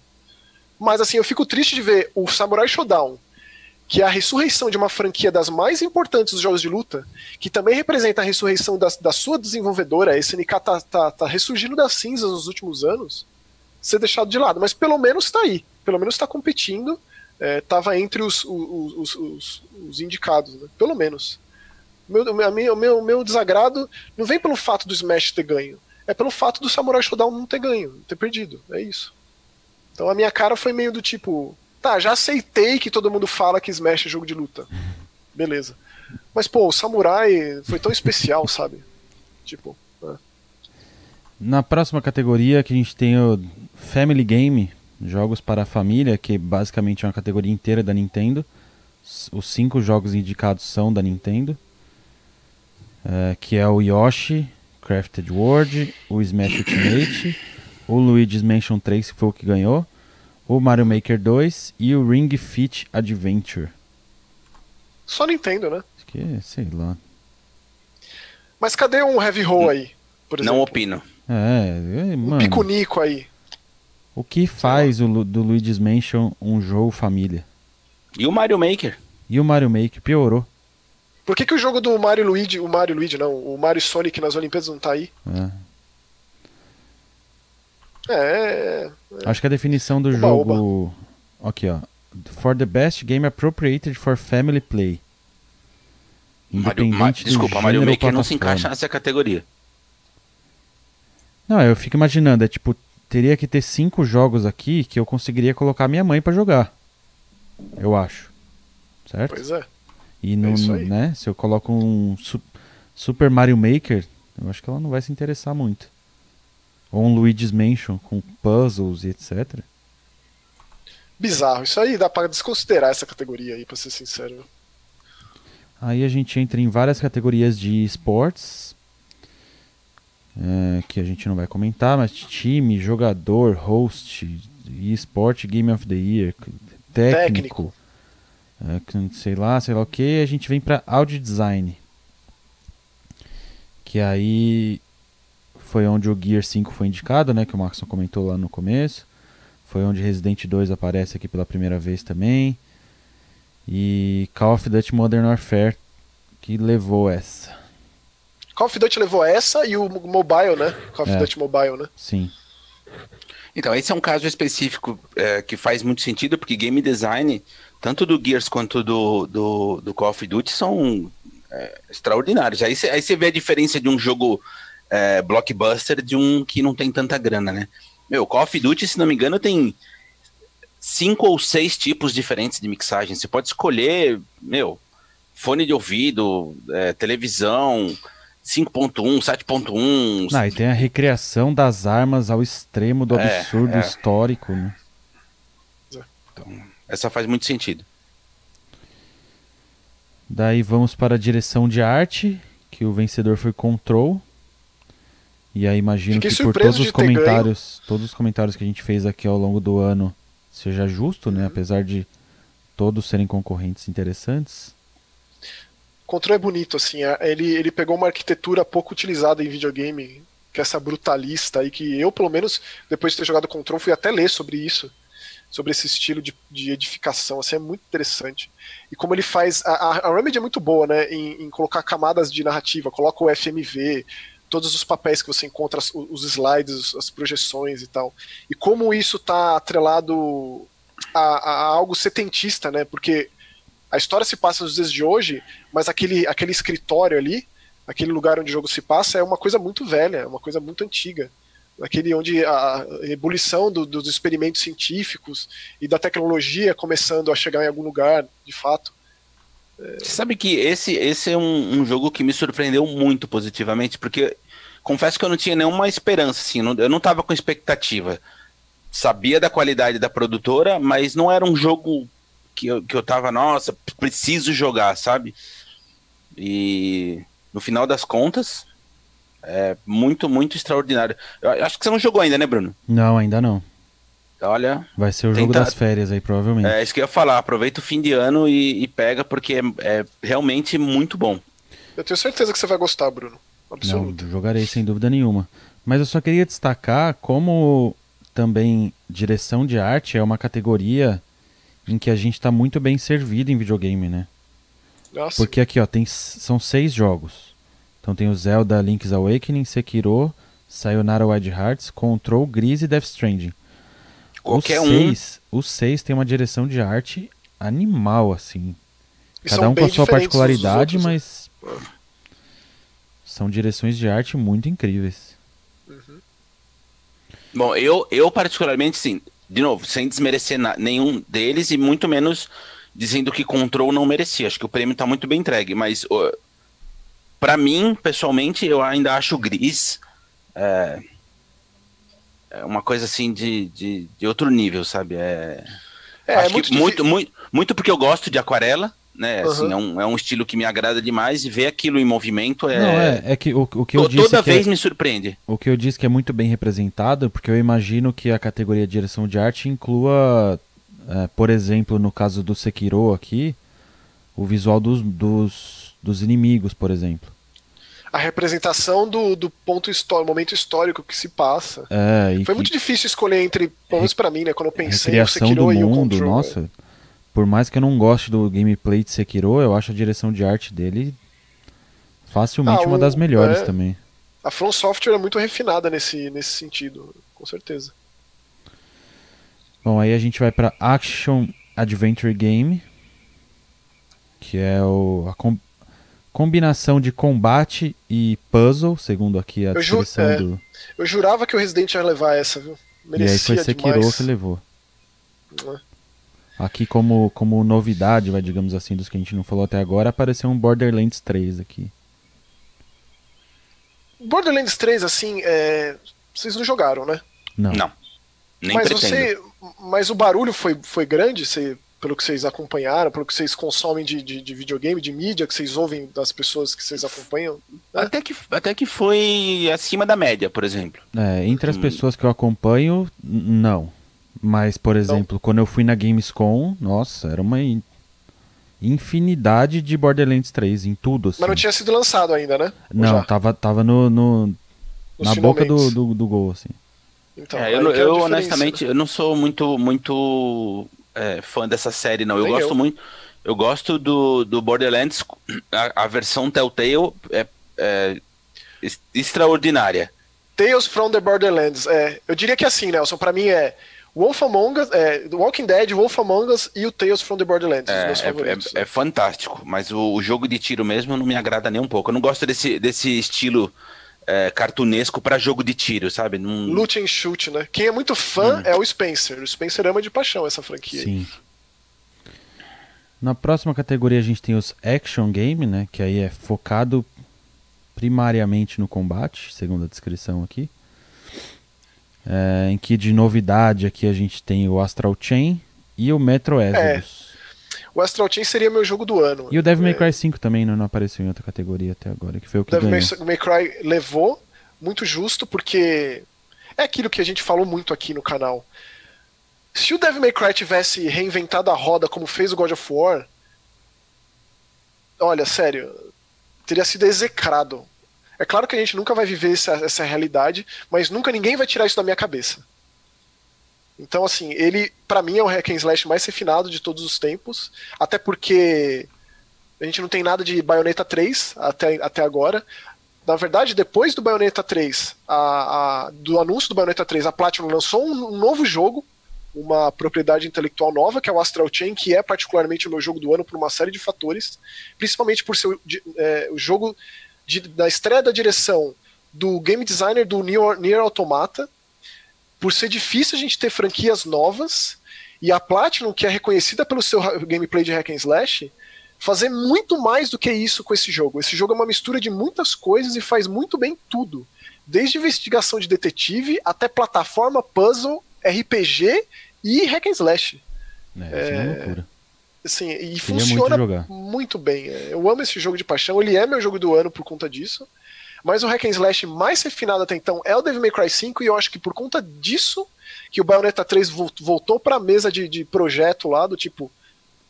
Mas assim, eu fico triste de ver o Samurai Shodown, que é a ressurreição de uma franquia das mais importantes dos jogos de luta, que também representa a ressurreição da, da sua desenvolvedora, a SNK tá, tá, tá ressurgindo das cinzas nos últimos anos, ser deixado de lado. Mas pelo menos está aí, pelo menos está competindo, estava é, entre os, os, os, os indicados, né? pelo menos. Meu, meu, meu, meu desagrado não vem pelo fato do Smash ter ganho, é pelo fato do Samurai Shodown não ter ganho, ter perdido. É isso. Então a minha cara foi meio do tipo, tá, já aceitei que todo mundo fala que Smash é jogo de luta. Beleza. Mas, pô, o Samurai foi tão especial, sabe? Tipo. É. Na próxima categoria que a gente tem o Family Game, jogos para a família, que basicamente é uma categoria inteira da Nintendo. Os cinco jogos indicados são da Nintendo. É, que é o Yoshi, Crafted World, o Smash Ultimate, o Luigi's Mansion 3, que foi o que ganhou, o Mario Maker 2 e o Ring Fit Adventure. Só Nintendo, né? Acho que, sei lá. Mas cadê um Heavy Roll aí, por exemplo? Não opino. É, é mano. Um Pico-Nico aí. O que faz o, do Luigi's Mansion um jogo família? E o Mario Maker? E o Mario Maker piorou. Por que, que o jogo do Mario Luigi, o Mario Luigi não, o Mario Sonic nas Olimpíadas não tá aí? É. É, é. Acho que a definição do oba, jogo. Oba. Aqui, ó. For the best game appropriated for family play. Independente Mario, Ma desculpa, Mario Maker não se encaixa nessa categoria. Não, eu fico imaginando, é tipo, teria que ter cinco jogos aqui que eu conseguiria colocar minha mãe para jogar. Eu acho. Certo? Pois é. E no, é né, se eu coloco um su Super Mario Maker, eu acho que ela não vai se interessar muito. Ou um Luigi's Mansion com puzzles e etc. Bizarro. Isso aí dá para desconsiderar essa categoria aí, pra ser sincero. Aí a gente entra em várias categorias de esportes. É, que a gente não vai comentar, mas time, jogador, host, esporte, Game of the Year, técnico. técnico é, sei lá, sei lá o que, a gente vem para audio design. Que aí foi onde o Gear 5 foi indicado, né, que o Maxon comentou lá no começo. Foi onde Resident 2 aparece aqui pela primeira vez também. E Call of Duty Modern Warfare que levou essa. Call of Duty levou essa e o mobile, né? Call of é, Duty Mobile, né? Sim. Então, esse é um caso específico é, que faz muito sentido, porque game design tanto do Gears quanto do, do, do Call of Duty são é, extraordinários. Aí você vê a diferença de um jogo é, blockbuster de um que não tem tanta grana, né? Meu, Call of Duty, se não me engano, tem cinco ou seis tipos diferentes de mixagem. Você pode escolher, meu, fone de ouvido, é, televisão, 5.1, 7.1. Ah, e tem a recriação das armas ao extremo do é, absurdo é. histórico, né? Então, essa faz muito sentido. Daí vamos para a direção de arte, que o vencedor foi Control. E aí imagino Fiquei que por todos os comentários, ganho. todos os comentários que a gente fez aqui ao longo do ano seja justo, né? Uhum. Apesar de todos serem concorrentes interessantes. Control é bonito, assim. É, ele, ele pegou uma arquitetura pouco utilizada em videogame, que é essa brutalista aí, que eu, pelo menos, depois de ter jogado Control, fui até ler sobre isso sobre esse estilo de, de edificação, assim, é muito interessante. E como ele faz. A, a Remedy é muito boa, né? Em, em, colocar camadas de narrativa, coloca o FMV, todos os papéis que você encontra, os slides, as projeções e tal. E como isso está atrelado a, a, algo setentista, né? Porque a história se passa nos dias de hoje, mas aquele, aquele escritório ali, aquele lugar onde o jogo se passa, é uma coisa muito velha, é uma coisa muito antiga aquele onde a ebulição do, dos experimentos científicos e da tecnologia começando a chegar em algum lugar, de fato. Sabe que esse, esse é um, um, jogo que me surpreendeu muito positivamente, porque confesso que eu não tinha nenhuma esperança, assim, não, eu não estava com expectativa. Sabia da qualidade da produtora, mas não era um jogo que eu, que eu tava, nossa, preciso jogar, sabe? E no final das contas, é muito, muito extraordinário. Eu acho que você não jogou ainda, né, Bruno? Não, ainda não. Olha. Vai ser o jogo das férias aí, provavelmente. É isso que eu ia falar. Aproveita o fim de ano e, e pega, porque é, é, realmente muito bom. Eu tenho certeza que você vai gostar, Bruno. Absoluto. Não, jogarei sem dúvida nenhuma. Mas eu só queria destacar como também direção de arte é uma categoria em que a gente tá muito bem servido em videogame, né? Nossa, Porque aqui, ó, tem, são seis jogos. Então tem o Zelda Link's Awakening, Sekiro, Sayonara Wild Hearts, Control, Gris e Death Stranding. Qualquer os um. seis, os seis tem uma direção de arte animal, assim. e Cada um com a sua particularidade, outros, né? mas são direções de arte muito incríveis. Bom, eu, eu particularmente, sim, de novo, sem desmerecer nenhum deles e muito menos dizendo que Control não merecia. Acho que o prêmio tá muito bem entregue, mas ó, pra mim, pessoalmente, eu ainda acho o Gris é, é uma coisa assim de, de, de outro nível, sabe? É, É, acho é muito, que muito, muito, muito porque eu gosto de aquarela, né? Aham. Assim, é, um, é um estilo que me agrada demais e ver aquilo em movimento é. Não, é, é que o, o que eu to- disse toda que é- vez me surpreende. O que eu disse que é muito bem representado, porque eu imagino que a categoria de direção de arte inclua, é, por exemplo, no caso do Sekiro aqui, o visual dos, dos, dos inimigos, por exemplo. A representação do, do ponto histórico, momento histórico que se passa. É, Foi que- muito difícil escolher entre, pelo menos pra mim, né? Quando eu pensei recriação Sekiro do mundo, Control. né? nossa. Por mais que eu não goste do gameplay de Sekiro, eu acho a direção de arte dele facilmente Ah, uma das melhores é. também. A From Software é muito refinada nesse, nesse sentido, com certeza. Bom, aí a gente vai pra Action Adventure Game, que é o, a combinação de combate e puzzle, segundo aqui a Eu ju- descrição é, do. Eu jurava que o Resident ia levar essa, viu? E aí Merecia foi Sekiro demais. que levou. É. Aqui como, como novidade, vai, digamos assim, dos que a gente não falou até agora, apareceu um Borderlands 3 aqui. Borderlands 3, assim, é... vocês não jogaram, né? Não. Não. Nem mas pretendo. você. Mas o barulho foi, foi grande, você, pelo que vocês acompanharam, pelo que vocês consomem de, de, de videogame, de mídia, que vocês ouvem das pessoas que vocês acompanham. né? Até que, até que foi acima da média, por exemplo. É, entre as Hum. pessoas que eu acompanho, não. Mas, por exemplo, quando eu fui na Gamescom, nossa, era uma in- infinidade de Borderlands 3 em tudo, assim. Mas não tinha sido lançado ainda, né? Ou Não, já? tava, tava no, no- na boca do, do, do gol, assim. Então, É, eu, não- é eu, honestamente, né? eu não sou muito, muito é, fã dessa série, não. Eu gosto eu. muito. Eu gosto do, do Borderlands, a, a versão Telltale é, é ex- extraordinária. Tales from the Borderlands. É, eu diria que assim, Nelson, pra mim é Wolf Among Us, é, Walking Dead, Wolf Among Us e o Tales from the Borderlands, É, meus é- favoritos. é- é fantástico, mas o, o jogo de tiro mesmo não me agrada nem um pouco. Eu não gosto desse, desse estilo é, cartunesco pra jogo de tiro, sabe? Não, Loot and Shoot, né? Quem é muito fã é o Spencer. O Spencer ama de paixão essa franquia. Sim. Na próxima categoria a gente tem os Action Game, né? Que aí é focado primariamente no combate, segundo a descrição aqui. É, em que de novidade aqui a gente tem o Astral Chain e o Metro Exodus. O Astral Chain seria meu jogo do ano. E o Devil May É, Cry 5 também não, não apareceu em outra categoria até agora, que foi o que Devil ganhou. May Cry levou, muito justo, porque é aquilo que a gente falou muito aqui no canal. Se o Devil May Cry tivesse reinventado a roda como fez o God of War, olha, sério, teria sido execrado. É claro que a gente nunca vai viver essa, essa realidade, mas nunca ninguém vai tirar isso da minha cabeça. Então, assim, ele, pra mim, é o hack and slash mais refinado de todos os tempos, até porque a gente não tem nada de Bayonetta 3 até, até agora. Na verdade, depois do Bayonetta 3, a, a- do anúncio do Bayonetta 3, a Platinum lançou um, um novo jogo, uma propriedade intelectual nova, que é o Astral Chain, que é particularmente o meu jogo do ano por uma série de fatores, principalmente por ser é, o jogo de- da estreia da direção do game designer do Nier, Nier Automata, por ser difícil a gente ter franquias novas, e a Platinum, que é reconhecida pelo seu gameplay de hack and slash, fazer muito mais do que isso com esse jogo. Esse jogo é uma mistura de muitas coisas e faz muito bem tudo. Desde investigação de detetive até plataforma, puzzle, RPG e hack and slash. É, isso é uma loucura. Assim, e muito funciona jogar. muito bem. Eu amo esse jogo de paixão, ele é meu jogo do ano por conta disso. Mas o hack and slash mais refinado até então é o Devil May Cry 5 e eu acho que por conta disso que o Bayonetta 3 vol- voltou pra mesa de, de projeto lá do tipo,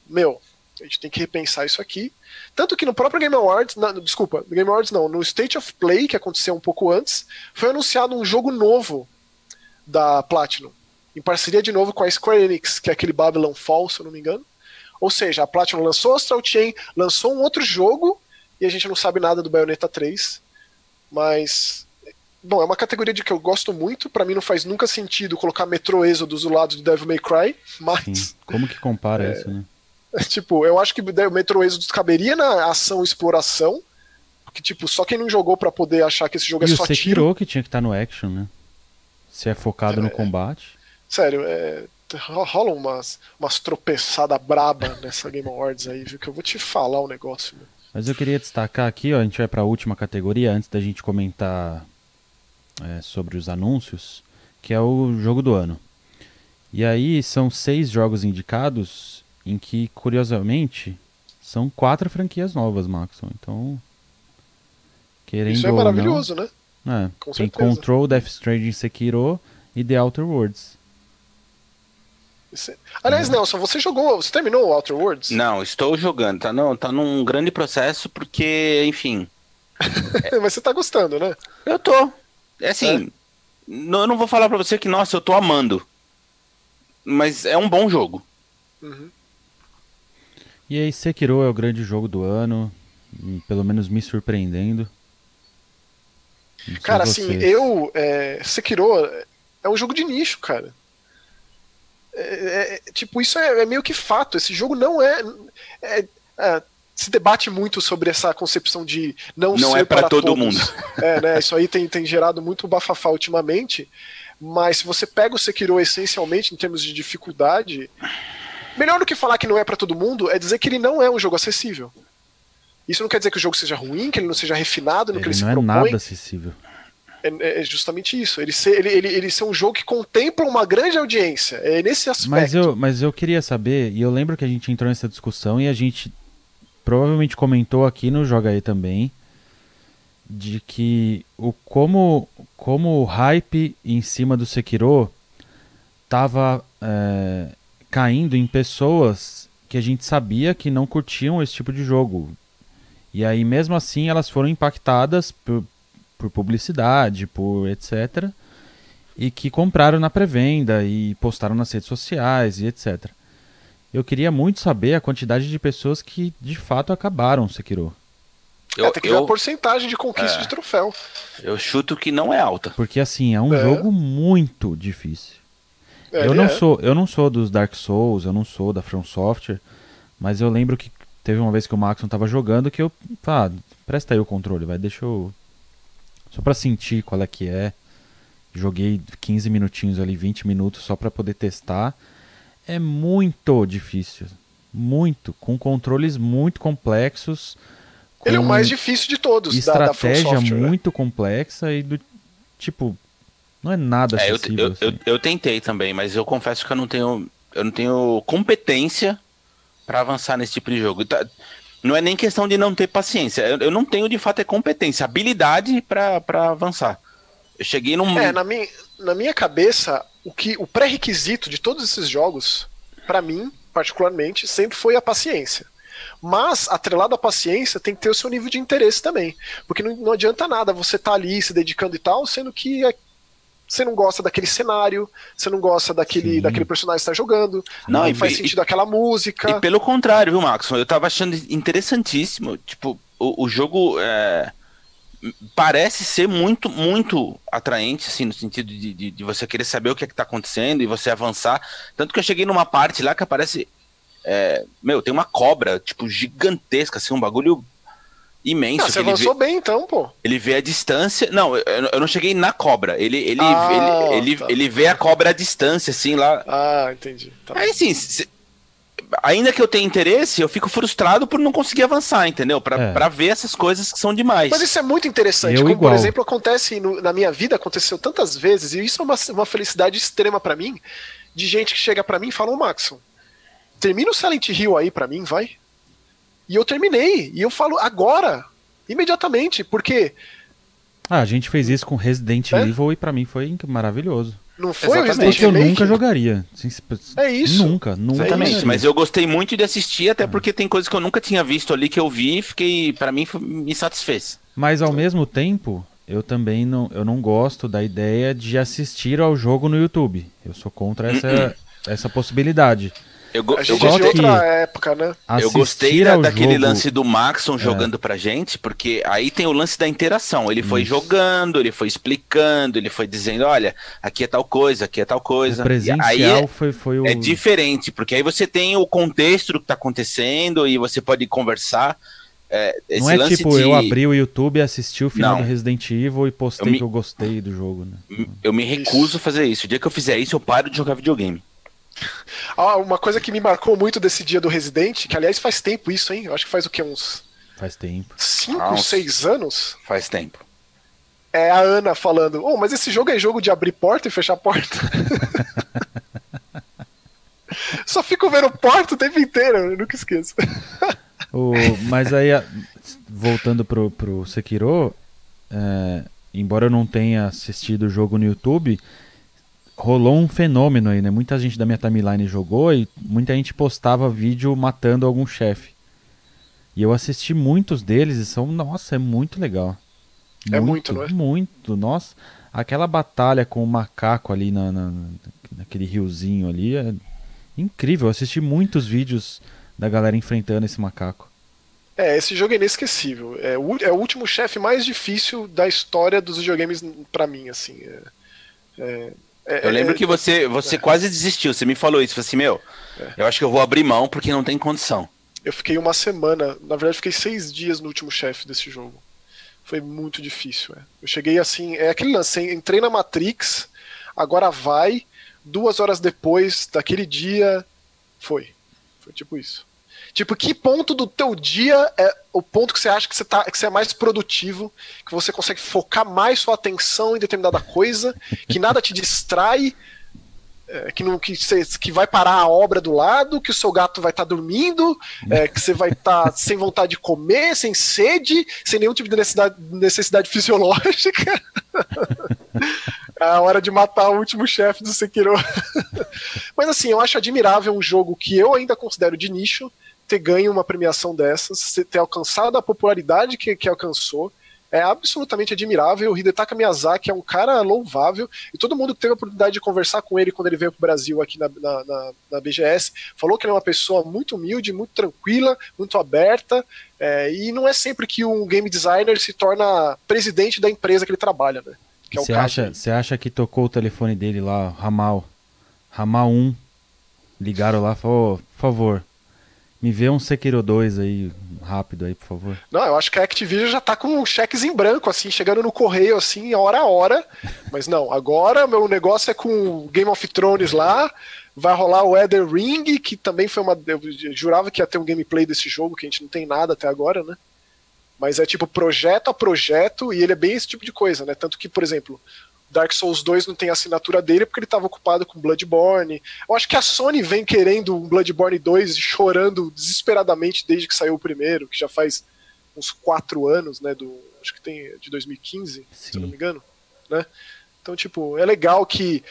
meu, a gente tem que repensar isso aqui. Tanto que no próprio Game Awards, na- desculpa, no Game Awards não, no State of Play, que aconteceu um pouco antes, foi anunciado um jogo novo da Platinum. em parceria de novo com a Square Enix, que é aquele Babylon Fall, se eu não me engano. Ou seja, a Platinum lançou Astral Chain, lançou um outro jogo e a gente não sabe nada do Bayonetta 3. Mas bom, é uma categoria de que eu gosto muito. Para mim não faz nunca sentido colocar Metro Exodus do lado de Devil May Cry, mas Sim. como que compara é, isso, né? Tipo, eu acho que o Metro Exodus caberia na ação exploração, porque tipo, só quem não jogou para poder achar que esse jogo e é só tiro. que tinha que estar tá no action, né? Se é focado é, no combate. Sério, é, rola umas, umas tropeçadas braba nessa Game Awards aí, viu? Que eu vou te falar o um negócio. Meu. Mas eu queria destacar aqui, ó, a gente vai para a última categoria antes da gente comentar é, sobre os anúncios, que é o jogo do ano. E aí são seis jogos indicados, em que, curiosamente, são quatro franquias novas, Maxon. Então, querendo Isso é maravilhoso, não, né? É, Com tem certeza. Control, Death Stranding, Sekiro e The Outer Worlds. Aliás, Nelson, você jogou, você terminou o Outer Worlds? Não, estou jogando, tá, não, tá num grande processo porque, enfim. Mas você tá gostando, né? Eu tô. É assim, é. Não, eu não vou falar pra você que, nossa, eu tô amando. Mas é um bom jogo. Uhum. E aí, Sekiro é o grande jogo do ano, pelo menos me surpreendendo. Cara, assim, eu. É, Sekiro é um jogo de nicho, cara. É, é, tipo, isso é, é, meio que fato. Esse jogo não é. é, é se debate muito sobre essa concepção de não, não ser é para todo todos. mundo. É, né? Isso aí tem, tem gerado muito bafafá ultimamente. Mas se você pega o Sekiro essencialmente em termos de dificuldade, melhor do que falar que não é para todo mundo é dizer que ele não é um jogo acessível. Isso não quer dizer que o jogo seja ruim, que ele não seja refinado no ele que ele se propõe. Não é nada acessível. É, é, justamente isso. Ele ser, ele, ele, ele ser um jogo que contempla uma grande audiência. É nesse aspecto. Mas eu, mas eu queria saber, e eu lembro que a gente entrou nessa discussão e a gente provavelmente comentou aqui no Joga aí também, de que o como, como o hype em cima do Sekiro tava é, caindo em pessoas que a gente sabia que não curtiam esse tipo de jogo. E aí, mesmo assim, elas foram impactadas por publicidade, por etc. E que compraram na pré-venda e postaram nas redes sociais e etc. Eu queria muito saber a quantidade de pessoas que de fato acabaram Sekiro. Eu, é, tem que ver a porcentagem de conquista é, de troféu. Eu chuto que não é alta. Porque assim, é um é. jogo muito difícil. É, eu não é. sou, eu não sou dos Dark Souls, eu não sou da From Software, mas eu lembro que teve uma vez que o Maxon tava jogando que eu, ah, presta aí o controle, vai, deixa eu só para sentir qual é que é. Joguei 15 minutinhos ali, 20 minutos só para poder testar. É muito difícil, muito, com controles muito complexos. Ele é o mais difícil de todos. Estratégia da, da Software, né? muito né? complexa e do tipo não é nada é, acessível. Eu, assim. eu, eu, tentei também, mas eu confesso que eu não tenho eu não tenho competência para avançar nesse tipo de jogo. Tá, não é nem questão de não ter paciência. Eu, eu não tenho de fato é competência, habilidade para avançar. Eu cheguei num. É, na minha, na minha cabeça, o que o pré-requisito de todos esses jogos, para mim, particularmente, sempre foi a paciência. Mas, atrelado à paciência, tem que ter o seu nível de interesse também. Porque não, não adianta nada você estar tá ali se dedicando e tal, sendo que é você não gosta daquele cenário, você não gosta daquele, daquele personagem que está jogando, não, não faz e, sentido e, aquela música. E pelo contrário, viu, Max? Eu tava achando interessantíssimo. Tipo, o, o jogo é, parece ser muito, muito atraente, assim, no sentido de, de, de você querer saber o que é que tá acontecendo e você avançar. Tanto que eu cheguei numa parte lá que aparece. É, meu, tem uma cobra, tipo, gigantesca, assim, um bagulho imenso. Ah, você avançou vê, bem então, pô. Ele vê a distância. Não, eu, não cheguei na cobra. Ele, ele, ah, ele, ele, tá. ele vê a cobra à distância, assim, lá. Ah, entendi. Tá Aí, assim, se, ainda que eu tenha interesse, eu fico frustrado por não conseguir avançar, entendeu? Pra, é. Pra ver essas coisas que são demais. Mas isso é muito interessante. Eu como, igual. por exemplo, acontece no, na minha vida, aconteceu tantas vezes, e isso é uma, uma felicidade extrema para mim, de gente que chega para mim e fala, ô Maxon, termina o Silent Hill aí para mim, vai. E eu terminei. E eu falo agora, imediatamente, porque. Ah, a gente fez isso com Resident é? Evil e para mim foi maravilhoso. Não foi Exatamente. o Resident Evil? eu nunca jogaria. É isso. Nunca, nunca. Exatamente, mas eu gostei muito de assistir, até é. porque tem coisas que eu nunca tinha visto ali que eu vi e fiquei, para mim, me satisfez. Mas ao mesmo tempo, eu também não, eu não gosto da ideia de assistir ao jogo no YouTube. Eu sou contra essa, essa possibilidade. Eu, go eu gostei de outra época, né? Eu gostei da, daquele jogo... lance do Maxon é. jogando é. pra gente, porque aí tem o lance da interação. Ele foi Isso. jogando, ele foi explicando, ele foi dizendo, olha, aqui é tal coisa, aqui é tal coisa. O presencial aí é, foi, foi o... é diferente, porque aí você tem o contexto do que tá acontecendo e você pode conversar. É, não é tipo, de... eu abri o YouTube, assisti o final não. do Resident Evil e postei eu me... que eu gostei do jogo, né? Eu me recuso a fazer isso. O dia que eu fizer isso, eu paro de jogar videogame. Ah, uma coisa que me marcou muito desse dia do Resident, que aliás faz tempo isso, hein? Eu acho que faz o que? Uns. Faz tempo. Cinco, ah, seis anos? Faz tempo. É a Ana falando: Oh, mas esse jogo é jogo de abrir porta e fechar porta. Só fico vendo porta o tempo inteiro, eu nunca esqueço. o, mas aí, voltando pro, pro Sekiro, é, embora eu não tenha assistido o jogo no YouTube, rolou um fenômeno aí, né? Muita gente da minha timeline jogou e muita gente postava vídeo matando algum chefe. E eu assisti muitos deles e são, nossa, é muito legal. É muito, não é? Muito, nossa. Aquela batalha com o macaco ali na, na, naquele riozinho ali é incrível. Eu assisti muitos vídeos da galera enfrentando esse macaco. É, esse jogo é inesquecível. É o, é o último chefe mais difícil da história dos videogames para mim, assim. É, é, é, eu lembro é, que você, você é. quase desistiu. Você me falou isso. Você assim, meu, eu acho que eu vou abrir mão porque não tem condição. Eu fiquei uma semana, na verdade, fiquei seis dias no último chefe desse jogo. Foi muito difícil. É. Eu cheguei assim, é aquele lance, entrei na Matrix, agora vai, duas horas depois daquele dia, foi. Foi tipo isso. Tipo, que ponto do teu dia é o ponto que você acha que você, tá, que você é mais produtivo, que você consegue focar mais sua atenção em determinada coisa, que nada te distrai, é, que, não, que, você, que vai parar a obra do lado, que o seu gato vai estar tá dormindo, é, que você vai estar tá sem vontade de comer, sem sede, sem nenhum tipo de necessidade, necessidade fisiológica. é a hora de matar o último chefe do Sekiro. Mas assim, eu acho admirável um jogo que eu ainda considero de nicho, ter ganho uma premiação dessas, ter alcançado a popularidade que, que alcançou, é absolutamente admirável. O Hidetaka Miyazaki é um cara louvável e todo mundo que teve a oportunidade de conversar com ele quando ele veio para o Brasil aqui na, na, na, na, BGS falou que ele é uma pessoa muito humilde, muito tranquila, muito aberta. É, e não é sempre que um game designer se torna presidente da empresa que ele trabalha, né? Você é acha, você acha que tocou o telefone dele lá, Ramal, Ramal 1, ligaram lá, falou, por favor, me vê um Sekiro 2 aí, rápido aí, por favor. Não, eu acho que a Activision já tá com cheques em branco, assim, chegando no correio, assim, hora a hora. Mas não, agora meu negócio é com Game of Thrones lá, vai rolar o Ether Ring, que também foi uma... Eu jurava que ia ter um gameplay desse jogo, que a gente não tem nada até agora, né? Mas é tipo projeto a projeto, e ele é bem esse tipo de coisa, né? Tanto que, por exemplo, Dark Souls 2 não tem assinatura dele porque ele estava ocupado com Bloodborne. Eu acho que a Sony vem querendo um Bloodborne 2 e chorando desesperadamente desde que saiu o primeiro, que já faz uns quatro anos, né? Do, acho que tem de 2015, Sim. se não me engano. Né? Então, tipo, é legal que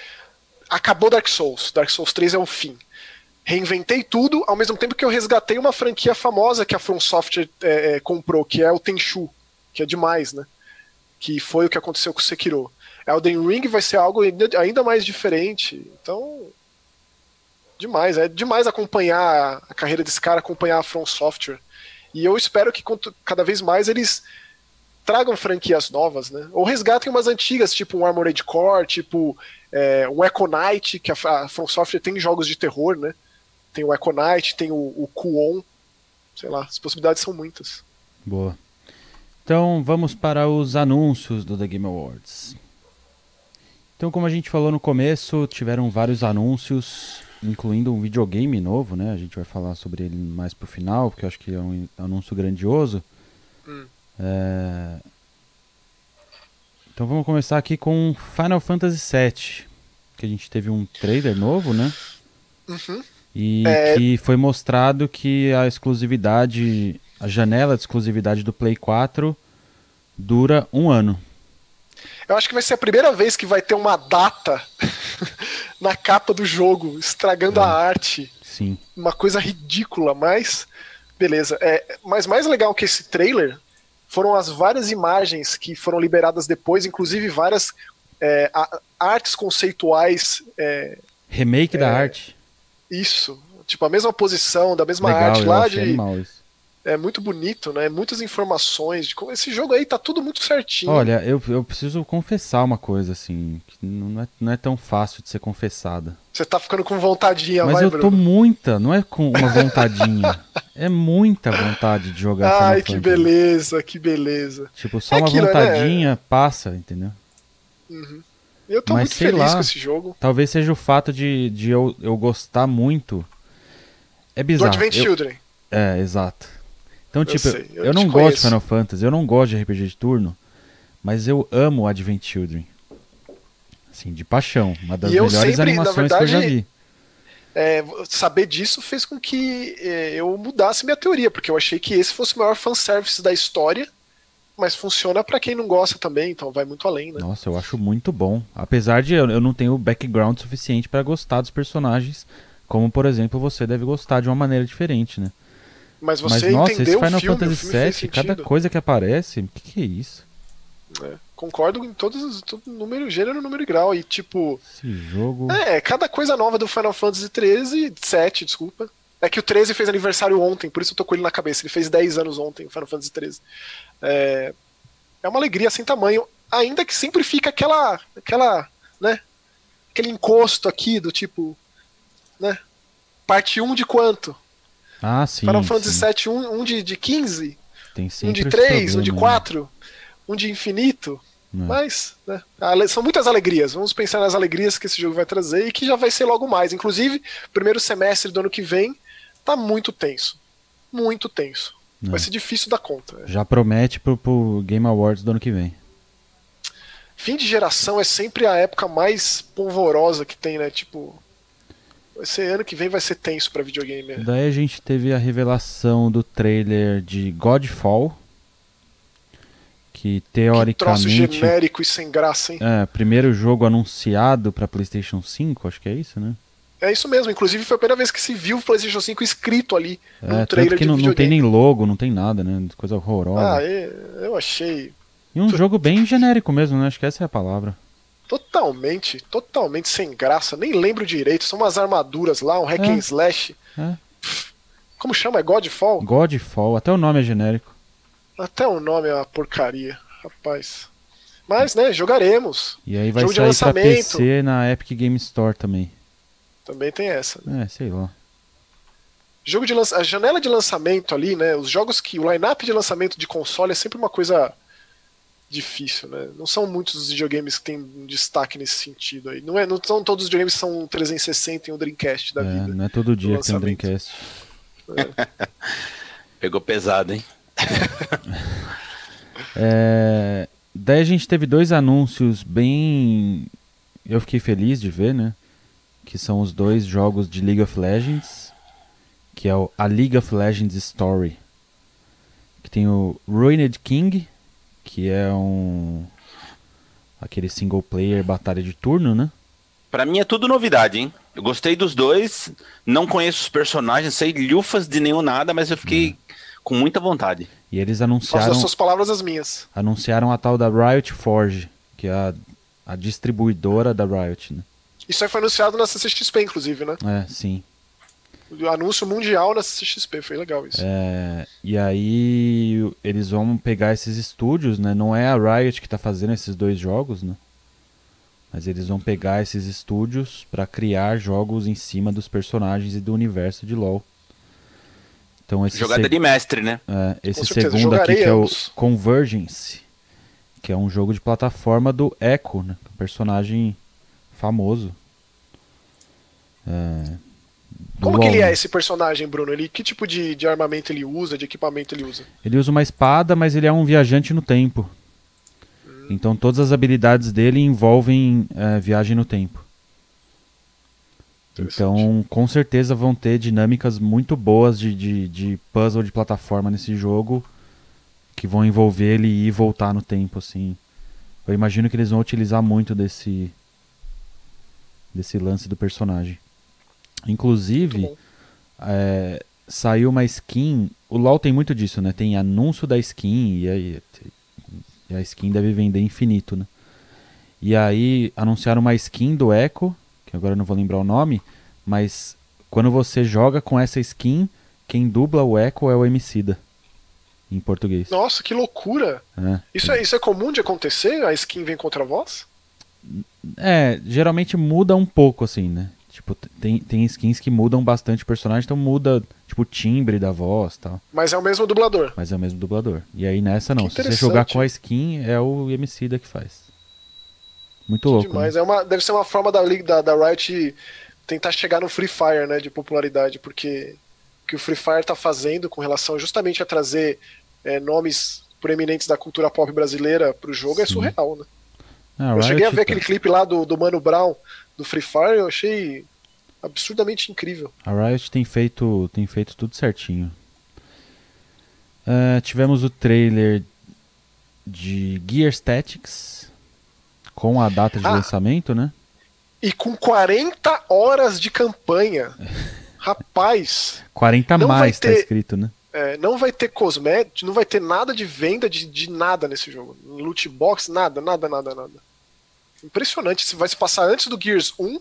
acabou Dark Souls. Dark Souls 3 é o fim. Reinventei tudo, ao mesmo tempo que eu resgatei uma franquia famosa que a From Software é, é, comprou, que é o Tenchu, que é demais, né? Que foi o que aconteceu com o Sekiro. Elden Ring vai ser algo ainda mais diferente. Então, demais. É demais acompanhar a carreira desse cara, acompanhar a From Software. E eu espero que cada vez mais eles tragam franquias novas, né? Ou resgatem umas antigas, tipo um Armored Core, tipo é, um Echo Knight, que a, From Software tem jogos de terror, né? Tem o Echo Knight, tem o, o Kuon. Sei lá, as possibilidades são muitas. Boa. Então vamos para os anúncios do The Game Awards. Então, como a gente falou no começo, tiveram vários anúncios, incluindo um videogame novo, né? A gente vai falar sobre ele mais pro final, porque eu acho que é um anúncio grandioso. Hum. É... Então vamos começar aqui com Final Fantasy VII, que a gente teve um trailer novo, né? Uhum. E é... que foi mostrado que a exclusividade, a janela de exclusividade do Play 4 dura um ano. Eu acho que vai ser a primeira vez que vai ter uma data na capa do jogo, estragando é. a arte. Sim. Uma coisa ridícula, mas beleza. É, mas mais legal que esse trailer foram as várias imagens que foram liberadas depois, inclusive várias é, a, artes conceituais. É, Remake da arte. Isso. Tipo, a mesma posição, da mesma Legal, arte lá de. É muito bonito, né? Muitas informações. De como esse jogo aí tá tudo muito certinho. Olha, eu, eu preciso confessar uma coisa, assim, que não é, não é tão fácil de ser confessada. Você tá ficando com vontadinha, Mas vai, eu Bruno. tô muita, não é com uma vontadinha. é muita vontade de jogar Final Ai, que Fantasy. beleza, que beleza. Tipo, só É uma aquilo, né? vontadinha passa, entendeu? Eu tô Mas muito feliz lá. com esse jogo. Talvez seja o fato de, de eu, eu gostar muito. É Do bizarro. Advent eu- Children. É, exato. Então, Eu tipo, sei, eu, eu não gosto de. Final Fantasy, eu não gosto de RPG de turno, mas eu amo Advent Children. Assim, de paixão. Uma das melhores sempre, animações que eu já verdade, vi. É, saber disso fez com que é, eu mudasse minha teoria, porque eu achei que esse fosse o maior fanservice da história, mas funciona pra quem não gosta também, então vai muito além, né? Nossa, eu acho muito bom. Apesar de eu, eu não ter o background suficiente pra gostar dos personagens, como por exemplo você deve gostar de uma maneira diferente, né? Mas Mas você nossa, esse entendeu Final o filme, Fantasy VII, cada coisa que aparece, o que, que é isso? né? Concordo em todos os todo número, gênero, número e grau. E tipo, Esse jogo. é, cada coisa nova do Final Fantasy 13, 7, desculpa. É que o 13 fez aniversário ontem, por isso eu tô com ele na cabeça. Ele fez 10 anos ontem, o Final Fantasy 13. É, é uma alegria sem tamanho, ainda que sempre fica aquela, aquela, né? Aquele encosto aqui do tipo, né? Parte 1 de quanto? Ah, sim. Final Fantasy. 7, um, um de, de 15, Tem um de esse 3, um de problema, né? 4, um de infinito. É. Mas, né, são muitas alegrias. Vamos pensar nas alegrias que esse jogo vai trazer e que já vai ser logo mais. Inclusive, primeiro semestre do ano que vem tá muito tenso. Muito tenso. É. Vai ser difícil dar conta. Já promete pro, pro Game Awards do ano que vem. Fim de geração é sempre a época mais polvorosa que tem, né? Tipo, ser ano que vem vai ser tenso pra videogame. né? Daí a gente teve a revelação do trailer de Godfall. Que Que troço teoricamente. genérico e sem graça, hein? É, primeiro jogo anunciado pra PlayStation 5, acho que é isso, né? É isso mesmo. Inclusive, foi a primeira vez que se viu o PlayStation 5 escrito ali É, tanto trailer que não, não tem nem logo, não tem nada, né? Coisa horrorosa. Ah, é, eu achei E um jogo bem genérico mesmo, né? Acho que essa é a palavra. Totalmente, totalmente sem graça. Nem lembro direito. São umas armaduras lá, um hack É. and slash. É. Como chama? É Godfall? Godfall, até o nome é genérico. Até o nome é uma porcaria, rapaz. Mas, né, jogaremos. E aí vai Jogo de sair pra lançamento. PC na Epic Game Store também. Também tem essa. né? É, sei lá. Jogo de lança... A janela de lançamento ali, né? Os jogos que. O line-up de lançamento de console é sempre uma coisa difícil, né? Não são muitos os videogames que têm um destaque nesse sentido aí. Não, é, não são todos os videogames que são 360 e um Dreamcast da É, vida. não é todo dia que tem um. Dreamcast. Pegou pesado, hein? É, daí a gente teve dois anúncios bem. Eu fiquei feliz de ver, né? Que são os dois jogos de League of Legends. Que é o A League of Legends Story. Que tem o Ruined King, que é um. aquele single player batalha de turno, né? Pra mim é tudo novidade, hein? Eu gostei dos dois, não conheço os personagens, sei lhufas de nenhum nada, mas eu fiquei com muita vontade. E eles Faço anunciaram, das suas palavras as minhas. anunciaram a tal da Riot Forge, que é a, a distribuidora da Riot, né? Isso aí foi anunciado na CCXP, inclusive, né? É, sim. Anúncio mundial na CCXP, foi legal isso. É, e aí eles vão pegar esses estúdios, né? Não é a Riot que tá fazendo esses dois jogos, né? Mas eles vão pegar esses estúdios para criar jogos em cima dos personagens e do universo de LoL. Então esse, Jogada seg- de mestre, né? é, esse certeza, segundo aqui que é o. Convergence, que é um jogo de plataforma do Echo, né? Um personagem famoso. É, Como que ele é esse personagem, Bruno? Ele, que tipo de, de armamento ele usa, de equipamento ele usa? Ele usa uma espada, mas ele é um viajante no tempo. Então todas as habilidades dele envolvem é, viagem no tempo. Então, com certeza vão ter dinâmicas muito boas de, de, de puzzle de plataforma nesse jogo que vão envolver ele ir e voltar no tempo, assim. Eu imagino que eles vão utilizar muito desse desse lance do personagem. Inclusive, é, saiu uma skin o LoL tem muito disso, né? Tem anúncio da skin e aí e a skin deve vender infinito, né? E aí anunciaram uma skin do Echo, que agora eu não vou lembrar o nome, mas quando você joga com essa skin, quem dubla o Echo é o Emicida. Em português. Nossa, que loucura! É, Isso é, isso é comum de acontecer? A skin vem contra a voz? é, geralmente muda um pouco, assim, né? Tipo, tem, tem skins que mudam bastante o personagem, então muda, tipo, o timbre da voz tal. Mas é o mesmo dublador. Mas é o mesmo dublador. E aí nessa não. Se você jogar com a skin, é o Emicida que faz. Muito Que louco. demais. Né? É uma, deve ser uma forma da, da, da Riot tentar chegar no Free Fire, né? De popularidade, porque o que o Free Fire tá fazendo com relação justamente a trazer é, nomes proeminentes da cultura pop brasileira pro jogo é Sim. surreal, né? Ah, Eu cheguei a Riot ver tá- aquele clipe lá do, do Mano Brown do Free Fire, eu achei absurdamente incrível. A Riot tem feito, tem feito tudo certinho. Ah, tivemos o trailer de Gear Statics com a data de Ah. lançamento, né? E com 40 horas de campanha. Rapaz, 40 Não vai mais tá ter- escrito, né? é, não vai ter cosméticos, não vai ter nada de venda de, de nada nesse jogo. Loot box, nada, nada, nada, nada. Impressionante. Isso vai se passar antes do Gears 1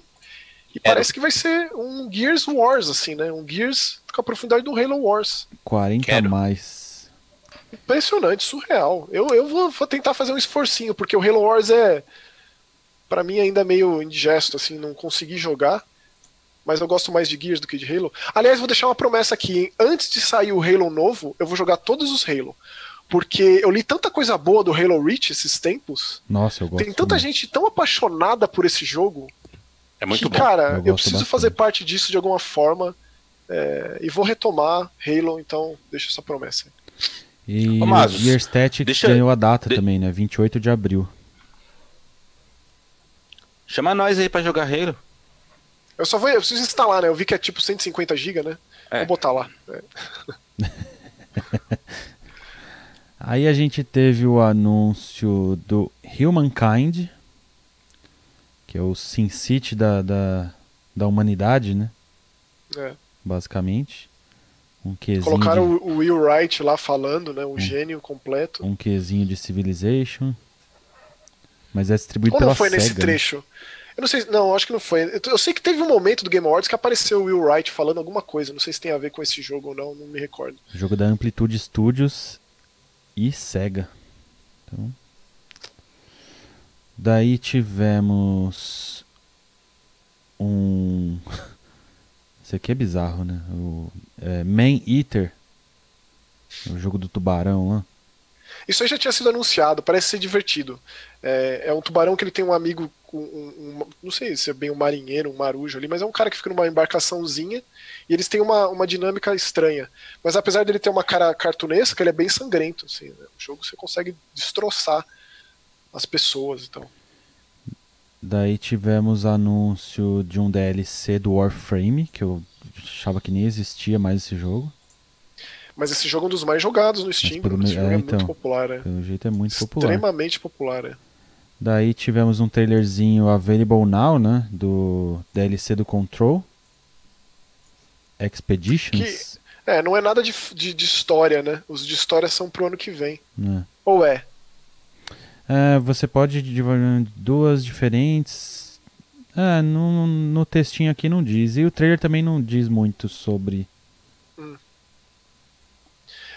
e parece que vai ser um Gears Wars, assim, né? Um Gears com a profundidade do Halo Wars. 40 Quero. mais. Impressionante, surreal. Eu, eu vou, vou tentar fazer um esforcinho, porque o Halo Wars é, Pra mim, ainda meio indigesto, assim, não consegui jogar. Mas eu gosto mais de Gears do que de Halo. Aliás, vou deixar uma promessa aqui, hein? Antes de sair o Halo novo, eu vou jogar todos os Halo. Porque eu li tanta coisa boa do Halo Reach esses tempos. Nossa, eu gosto. Tem tanta muito. gente tão apaixonada por esse jogo É muito que, bom. cara, Eu eu, preciso bastante. fazer parte disso de alguma forma. é, e vou retomar Halo, então deixa essa promessa. E Ô, Gear Statics deixa- ganhou a data de- também, né? 28 de abril. Chama nós aí pra jogar Halo. Eu só vou. Eu preciso instalar, né? Eu vi que é tipo 150 GB, né? É. Vou botar lá. É. Aí a gente teve o anúncio do Humankind, que é o Sin City da, da, da humanidade, né? É. Basicamente. Um Colocaram de, o, o Will Wright lá falando, né? Hum. Um gênio completo. um quezinho de Civilization. Mas é distribuído Ou pela não foi nesse SEGA, né? trecho? Eu não sei, não, acho que não foi. Eu, eu sei que teve um momento do Game Awards que apareceu o Will Wright falando alguma coisa. Não sei se tem a ver com esse jogo ou não, não me recordo. Jogo da Amplitude Studios e SEGA. Então, daí tivemos um. Isso aqui é bizarro, né? O é, Man Eater. O jogo do tubarão lá. Isso aí já tinha sido anunciado, parece ser divertido. É, é um tubarão que ele tem um amigo, um, um- não sei se é bem um marinheiro, um marujo ali, mas é um cara que fica numa embarcaçãozinha e eles têm uma, uma dinâmica estranha. Mas apesar dele ter uma cara cartunesca, ele é bem sangrento. Assim, né? O jogo você consegue destroçar as pessoas. Então. Daí tivemos anúncio de um DLC do Warframe, que eu achava que nem existia mais esse jogo. Mas esse jogo é um dos mais jogados no Steam, pelo me- jogo é, é, então. muito popular. É. Pelo jeito é muito popular. Extremamente popular. É. Daí tivemos um trailerzinho available now, né? Do DLC do Control. Expeditions. É, não é nada de, de, de história, né? Os de história são pro ano que vem. né? Ou é? É, você pode duas diferentes. É, no, no textinho aqui não diz. E o trailer também não diz muito sobre.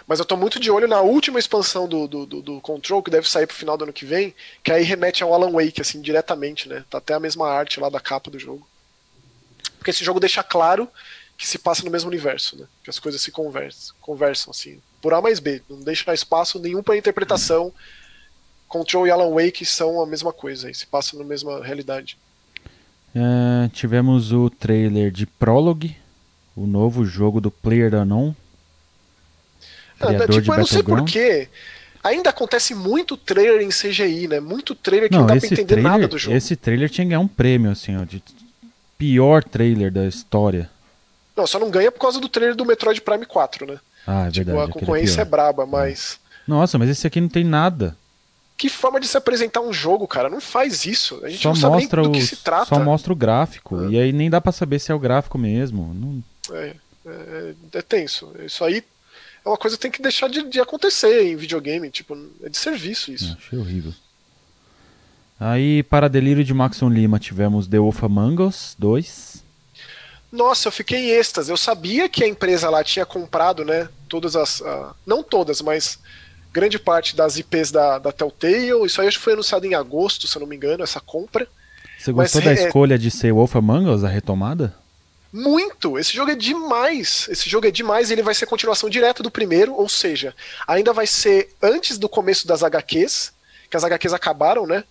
Mas eu tô muito de olho na última expansão do, do, do, do Control, que deve sair pro final do ano que vem, que aí remete ao Alan Wake, assim, diretamente, né? Tá até a mesma arte lá da capa do jogo. Porque esse jogo deixa claro que se passa no mesmo universo, né? Que as coisas se conversam, conversam assim, por A mais B. Não deixa espaço nenhum para interpretação. Control e Alan Wake são a mesma coisa, se passam na mesma realidade. É, tivemos o trailer de Prologue, o novo jogo do Player Unknown. Ah, Criador tipo, eu não sei porquê. Ainda acontece muito trailer em CGI, né? Muito trailer que não, Não, dá pra entender trailer, nada do jogo. esse trailer tinha que ganhar um prêmio, assim, ó, de pior trailer da história. Não, só não ganha por causa do trailer do Metroid Prime 4, né? Ah, é tipo, verdade. a aquele concorrência é, pior. braba, mas. Nossa, mas esse aqui não tem nada. Que forma de se apresentar um jogo, cara? Não faz isso. A gente Só não sabe nem mostra, do o, que se trata. só mostra o gráfico. É. E aí nem dá pra saber se é o gráfico mesmo. Não- É, é, é tenso. Isso aí. É uma coisa que tem que deixar de, de acontecer em videogame. Tipo, é de serviço isso. É, achei horrível. Aí, para delírio de Maxon Lima, tivemos The Wolf Among Us 2. Nossa, eu fiquei em êxtase. Eu sabia que a empresa lá tinha comprado, né? Todas as. Uh, não todas, mas grande parte das IPs da, da Telltale. Isso aí acho que foi anunciado em agosto, se eu não me engano, essa compra. Você gostou mas, da é... escolha de ser Wolf Among Us, a retomada? Muito! Esse jogo é demais! Esse jogo é demais e ele vai ser continuação direta do primeiro, ou seja, ainda vai ser antes do começo das HQs, que as HQs acabaram, né?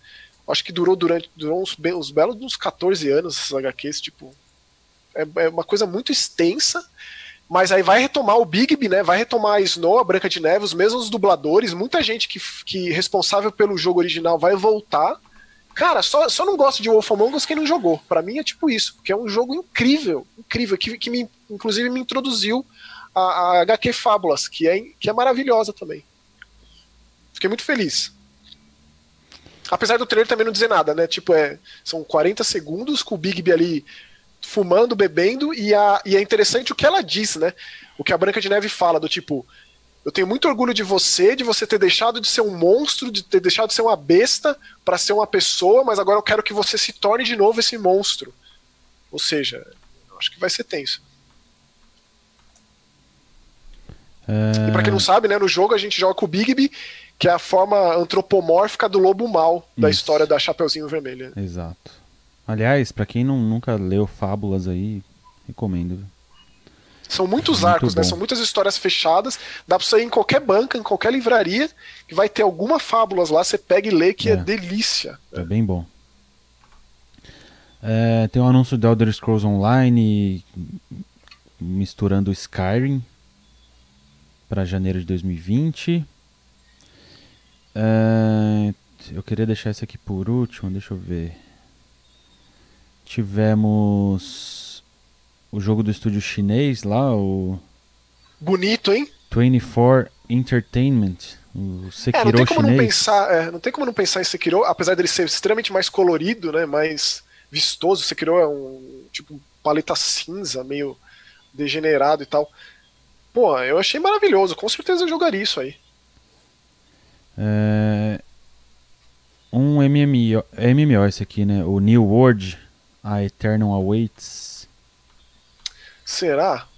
Acho que durou durante durou uns, uns belos uns 14 anos essas HQs, tipo. É, é, uma coisa muito extensa. Mas aí vai retomar o Bigby, né? Vai retomar a Snow, a Branca de Neve, os mesmos dubladores, muita gente que, que responsável pelo jogo original vai voltar. Cara, só, só não gosto de Wolf Among Us quem não jogou. Para mim é tipo isso, porque é um jogo incrível, incrível, que, que me, inclusive me introduziu a, a HQ Fábulas, que é, que é maravilhosa também. Fiquei muito feliz. Apesar do trailer também não dizer nada, né? Tipo, é, são 40 segundos com o Bigby ali fumando, bebendo, e, a, e é interessante o que ela diz, né? O que a Branca de Neve fala, do tipo, eu tenho muito orgulho de você, de você ter deixado de ser um monstro, de ter deixado de ser uma besta para ser uma pessoa, mas agora eu quero que você se torne de novo esse monstro. Ou seja, acho que vai ser tenso. É... E pra quem não sabe, né, no jogo a gente joga com o Bigby, que é a forma antropomórfica do lobo mal da Isso. história da Chapeuzinho Vermelho. Exato. Aliás, para quem não, nunca leu Fábulas aí, recomendo. São muitos Muito arcos, né? São muitas histórias fechadas. Dá pra você ir em qualquer banca, em qualquer livraria, que vai ter alguma fábulas lá, você pega e lê, que é, é delícia. É bem bom. É, tem um anúncio do Elder Scrolls Online misturando Skyrim para janeiro de 2020. É, eu queria deixar esse aqui por último, deixa eu ver. Tivemos o jogo do estúdio chinês lá, o. Bonito, hein? 24 Entertainment. O Sekiro é, não tem como chinês. não pensar, é, não tem como não pensar em Sekiro, apesar dele ser extremamente mais colorido, né, mais vistoso. Sekiro é um tipo paleta cinza, meio degenerado e tal. Pô, eu achei maravilhoso. Com certeza eu jogaria isso aí. É... Um MMO, MMO esse aqui, né? O New World, A Eternal Awaits. Será?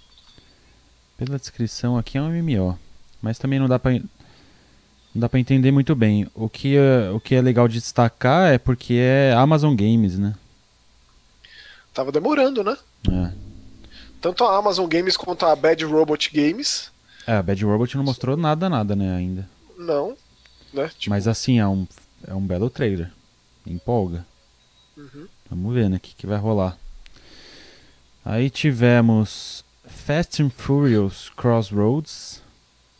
Pela descrição aqui é um MMO, mas também não dá para não dá para entender muito bem. O que é, o que é legal de destacar é porque é Amazon Games, né? Tava demorando, né? É. Tanto a Amazon Games quanto a Bad Robot Games. É, a Bad Robot não mostrou nada, nada, né, ainda. Não, né? Tipo... Mas assim, é um, é um belo trailer. Empolga. Uhum. Vamos ver, né, o que, que vai rolar. Aí tivemos Fast and Furious Crossroads.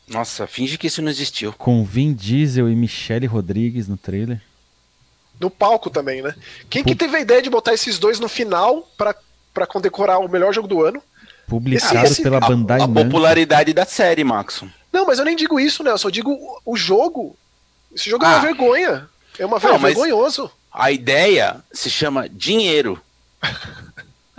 Nossa, finge que isso não existiu. Com Vin Diesel e Michelle Rodrigues no trailer. No palco também, né? Quem que teve a ideia de botar esses dois no final para condecorar o melhor jogo do ano? Publicado esse, esse, pela Bandai A, a popularidade da série, Maxon. Não, mas eu nem digo isso, né? Eu só digo o, jogo. Esse jogo ah. é uma ah. vergonha. É uma não, vergonhoso. A ideia se chama dinheiro.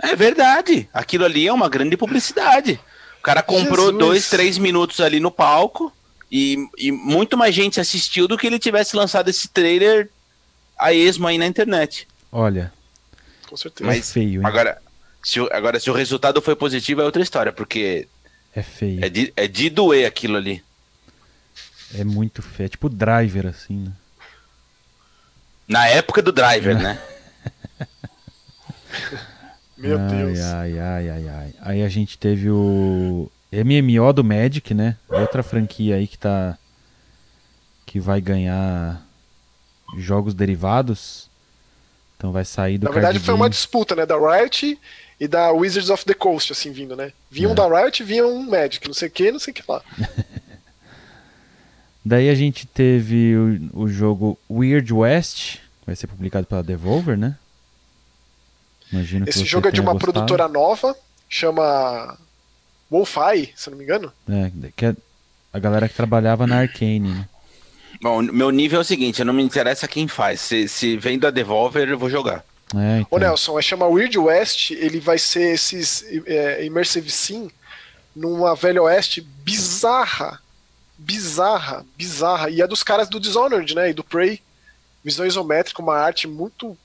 é verdade. Aquilo ali é uma grande publicidade. O cara comprou Jesus. dois, três minutos ali no palco e, e muito mais gente assistiu do que ele tivesse lançado esse trailer a esmo aí na internet. Olha. Com certeza. Mas, é feio, hein? Agora se, agora, se o resultado foi positivo, é outra história, porque. É feio. É de, é de doer aquilo ali. É muito feio. É tipo driver, assim, né? Na época do driver, né? Meu ai, Deus. Ai, ai, ai, ai. Aí a gente teve o MMO do Magic, né? Outra franquia aí que tá. que vai ganhar jogos derivados. Então vai sair do Na verdade foi uma disputa, né? Da Riot e da Wizards of the Coast, assim, vindo, né? Vinham é. da Riot e vinham um Magic, não sei o que, não sei o que lá. Daí a gente teve o, o jogo Weird West, vai ser publicado pela Devolver, né? Imagino Esse jogo é de uma gostado. produtora nova, chama Wolfeye, se não me engano. É, que é a galera que trabalhava na Arcane, né? Bom, meu nível é o seguinte, não me interessa quem faz. Se, se vem da Devolver, eu vou jogar. É, então. Ô Nelson, é chama Weird West, ele vai ser esses é, Immersive Sim numa velha oeste bizarra, bizarra, bizarra. E é dos caras do Dishonored, né? E do Prey. Visão isométrica, uma arte muito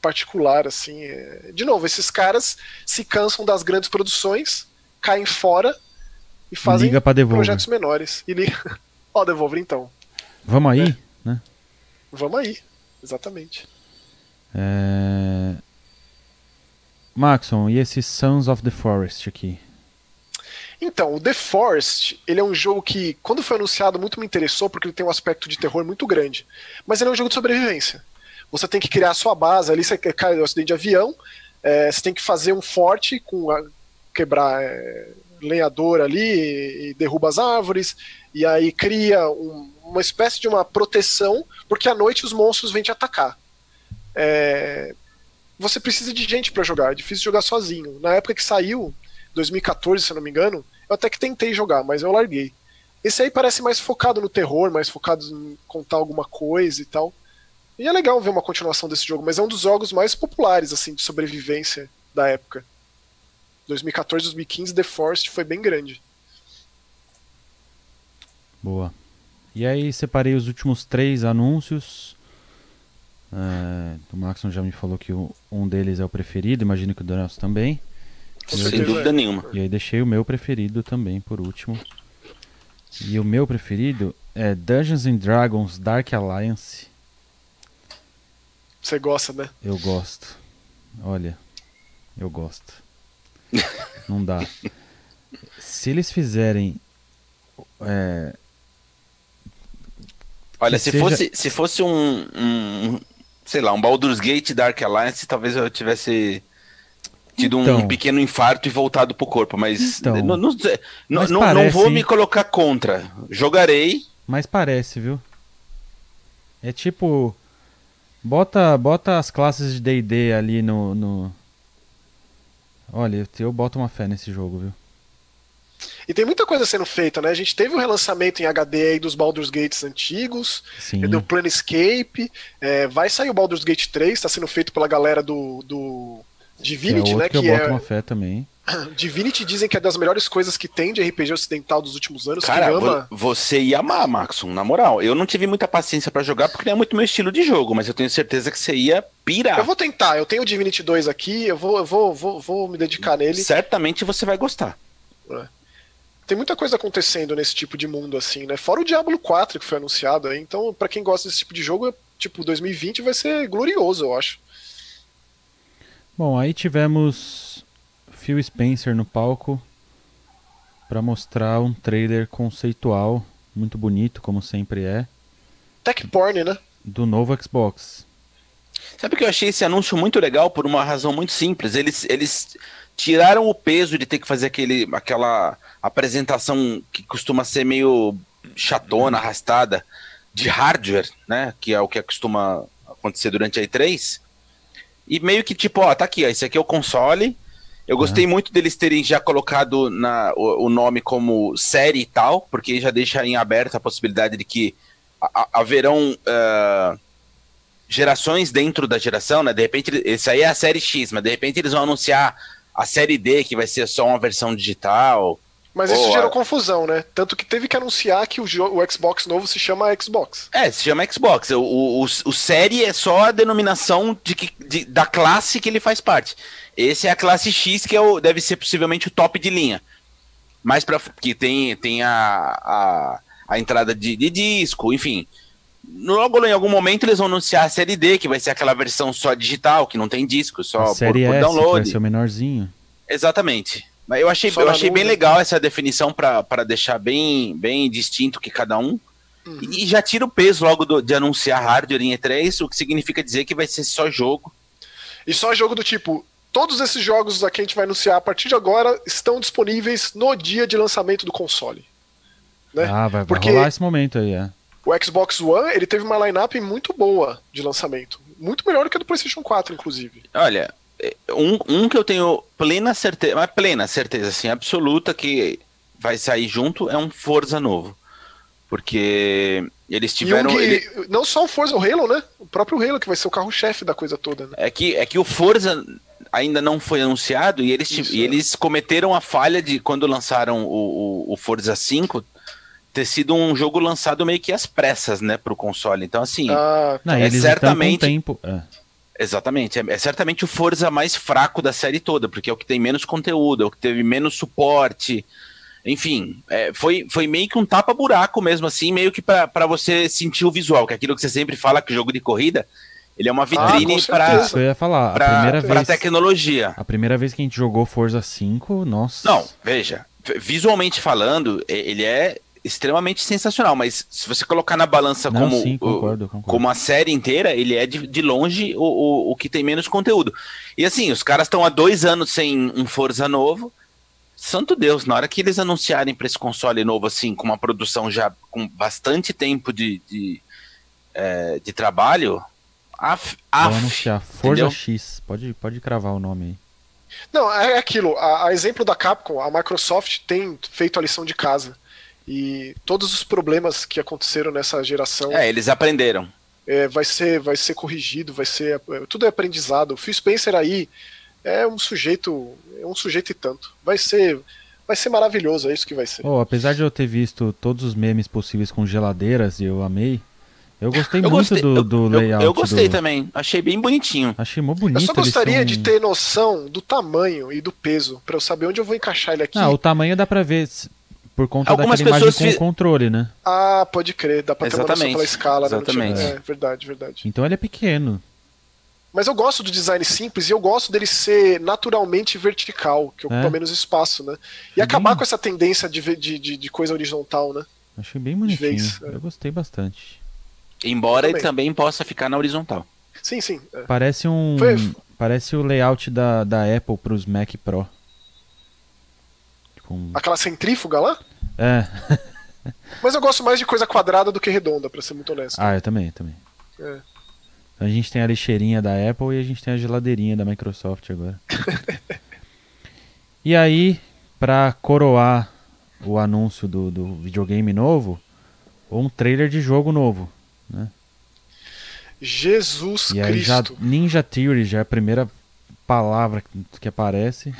particular, assim. É, de novo, esses caras se cansam das grandes produções, caem fora e fazem projetos menores. E liga. Ó, Devolver então. Vamos aí, É. né? Vamos aí. Exatamente. É... Maxon, e esse Sons of the Forest aqui? Então, o The Forest, ele é um jogo que, quando foi anunciado, muito me interessou, porque ele tem um aspecto de terror muito grande. Mas ele é um jogo de sobrevivência. Você tem que criar a sua base, ali você cai no acidente de avião, é, você tem que fazer um forte com a- quebrar é, lenhador ali e, e derruba as árvores, e aí cria um- uma espécie de uma proteção, porque à noite os monstros vêm te atacar. É, você precisa de gente para jogar, é difícil jogar sozinho. Na época que saiu, 2014, se não me engano, eu até que tentei jogar, mas eu larguei. Esse aí parece mais focado no terror, mais focado em contar alguma coisa e tal. E é legal ver uma continuação desse jogo, mas é um dos jogos mais populares, assim, de sobrevivência da época. 2014, 2015, The Forest foi bem grande. Boa. E aí separei os últimos três anúncios. É, o Maxon já me falou que um deles é o preferido, imagino que o Donelson também. Sem dúvida nenhuma. E aí deixei o meu preferido também por último. E o meu preferido é Dungeons and Dragons Dark Alliance. Você gosta, né? Eu gosto. Olha, eu gosto. Não dá. Se eles fizerem. é, Olha, se, seja- fosse, se fosse um, um, sei lá, um Baldur's Gate Dark Alliance, talvez eu tivesse tido Então. um pequeno infarto e voltado pro corpo, mas Então. não, não, não, Mas não- parece, não vou me colocar contra. Jogarei, Mas parece, viu? É tipo. Bota, bota as classes de DD ali no, no. Olha, eu boto uma fé nesse jogo, viu? E tem muita coisa sendo feita, né? A gente teve o relançamento em HD aí dos Baldur's Gates antigos, do Planescape, é, vai sair o Baldur's Gate 3, tá sendo feito pela galera do, do Que é Divinity, né? que eu Que boto é, uma fé também. Divinity dizem que é das melhores coisas que tem de RPG ocidental dos últimos anos. Cara, ama, vo- você ia amar, Maxon, na moral. Eu não tive muita paciência pra jogar porque não é muito meu estilo de jogo, mas eu tenho certeza que você ia pirar. Eu vou tentar, eu tenho o Divinity 2 aqui, eu vou, eu vou, vou, vou me dedicar nele. Certamente você vai gostar. Tem muita coisa acontecendo nesse tipo de mundo, assim, né? Fora o Diablo 4 que foi anunciado aí. Então, pra quem gosta desse tipo de jogo, tipo, 2020 vai ser glorioso, eu acho. Bom, aí tivemos Phil Spencer no palco para mostrar um trailer conceitual, muito bonito, como sempre é, Tech Porn, né? do novo Xbox. Sabe que eu achei esse anúncio muito legal por uma razão muito simples. Eles, eles tiraram o peso de ter que fazer aquele, aquela apresentação que costuma ser meio chatona, arrastada, de hardware, né? Que é o que costuma acontecer durante a E3. E meio que tipo, ó, tá aqui, ó, esse aqui é o console. Eu gostei muito deles terem já colocado na, o, o nome como série e tal, porque já deixa em aberto a possibilidade de que ha- ha- haverão ah, gerações dentro da geração, né? De repente, esse aí é a série X, mas de repente eles vão anunciar a série D, que vai ser só uma versão digital. Mas isso Pô, gerou confusão, né? Tanto que teve que anunciar que o, o Xbox novo se chama Xbox. É, se chama Xbox. O, o, o, o série é só a denominação de que, de- da classe que ele faz parte. Esse é a classe X, que é o, deve ser possivelmente o top de linha. Mais pra. que tem, tem a, a, a entrada de, de disco, enfim. Logo em algum momento eles vão anunciar a série D, que vai ser aquela versão só digital, que não tem disco, só a por, série por S, que vai download. ser o menorzinho. Exatamente. Mas eu achei, eu achei bem legal essa definição para deixar bem, bem distinto que cada um. Uhum. E, e já tira o peso logo do- de anunciar hardware em E3, o que significa dizer que vai ser só jogo. E só jogo do tipo, todos esses jogos aqui a gente vai anunciar a partir de agora estão disponíveis no dia de lançamento do console. Né? Ah, vai, vai Porque- rolar esse momento aí, é. O Xbox One, ele teve uma lineup muito boa de lançamento. Muito melhor do que a do PlayStation 4, inclusive. Olha, um, um que eu tenho plena certeza, mas plena certeza, assim, absoluta que vai sair junto é um Forza novo. Porque eles E tiveram. um que, ele- não só o Forza, o Halo, né? O próprio Halo, que vai ser o carro-chefe da coisa toda. Né? É que, é que o Forza, ainda não foi anunciado e eles, Isso, e é. eles cometeram a falha de quando lançaram o, o, o Forza 5 ter sido um jogo lançado meio que às pressas, né, pro console. Então, assim, Ah, Não, É eles certamente- tempo. é. Exatamente, é, é certamente o Forza mais fraco da série toda, porque é o que tem menos conteúdo, é o que teve menos suporte. Enfim, é, foi, foi meio que um tapa-buraco mesmo, assim, meio que para você sentir o visual, que é aquilo que você sempre fala que o jogo de corrida, ele é uma vitrine Ah, para eu ia falar. A pra, primeira pra vez. tecnologia. A primeira vez que a gente jogou Forza 5, nossa. Não, veja, visualmente falando, ele é extremamente sensacional, mas se você colocar na balança Não, como, sim, concordo, concordo. como a série inteira, ele é de, de longe o, o, o que tem menos conteúdo. E assim, os caras estão há dois anos sem um Forza novo. Santo Deus, na hora que eles anunciarem para esse console novo, assim, com uma produção já com bastante tempo de, de, é, de trabalho, af, Vou af, anunciar Forza entendeu? X. Pode, pode cravar o nome aí. Não, é aquilo. A, a exemplo da Capcom, a Microsoft tem feito a lição de casa. E todos os problemas que aconteceram nessa geração É, eles aprenderam. é, vai, ser, vai ser corrigido, vai ser. é, Tudo é aprendizado. O Phil Spencer aí é um sujeito. É um sujeito e tanto. Vai ser. Vai ser maravilhoso, é isso que vai ser. Oh, apesar de eu ter visto todos os memes possíveis com geladeiras e eu amei, eu gostei Eu muito gostei, do, do eu, layout. eu gostei do... também, achei bem bonitinho. Achei mó bonito. Eu só gostaria são- de ter noção do tamanho e do peso, pra eu saber onde eu vou encaixar ele aqui. Ah, o tamanho dá pra ver por conta Algumas daquela imagem pessoas com fi- o controle, né? Ah, pode crer, dá pra ter uma noção Exatamente, pela escala, né? Tinha- exatamente. É, verdade, verdade. Então ele é pequeno. Mas eu gosto do design simples e eu gosto dele ser naturalmente vertical, que ocupa É. menos espaço, né? E Sim. acabar com essa tendência de, de, de, de coisa horizontal, né? Achei bem bonitinho. vez, é. Eu gostei bastante. Embora ele também possa ficar na horizontal. Sim, sim. é. Parece um. Foi- Parece o layout da, da Apple pros Mac Pro. Tipo um- Aquela centrífuga lá? É. Mas eu gosto mais de coisa quadrada do que redonda, pra ser muito honesto. Ah, eu também, também. É. A gente tem a lixeirinha da Apple e a gente tem a geladeirinha da Microsoft agora. e aí, pra coroar o anúncio do, do videogame novo, um trailer de jogo novo. Jesus E aí já Cristo. Ninja Theory já é a primeira palavra que aparece.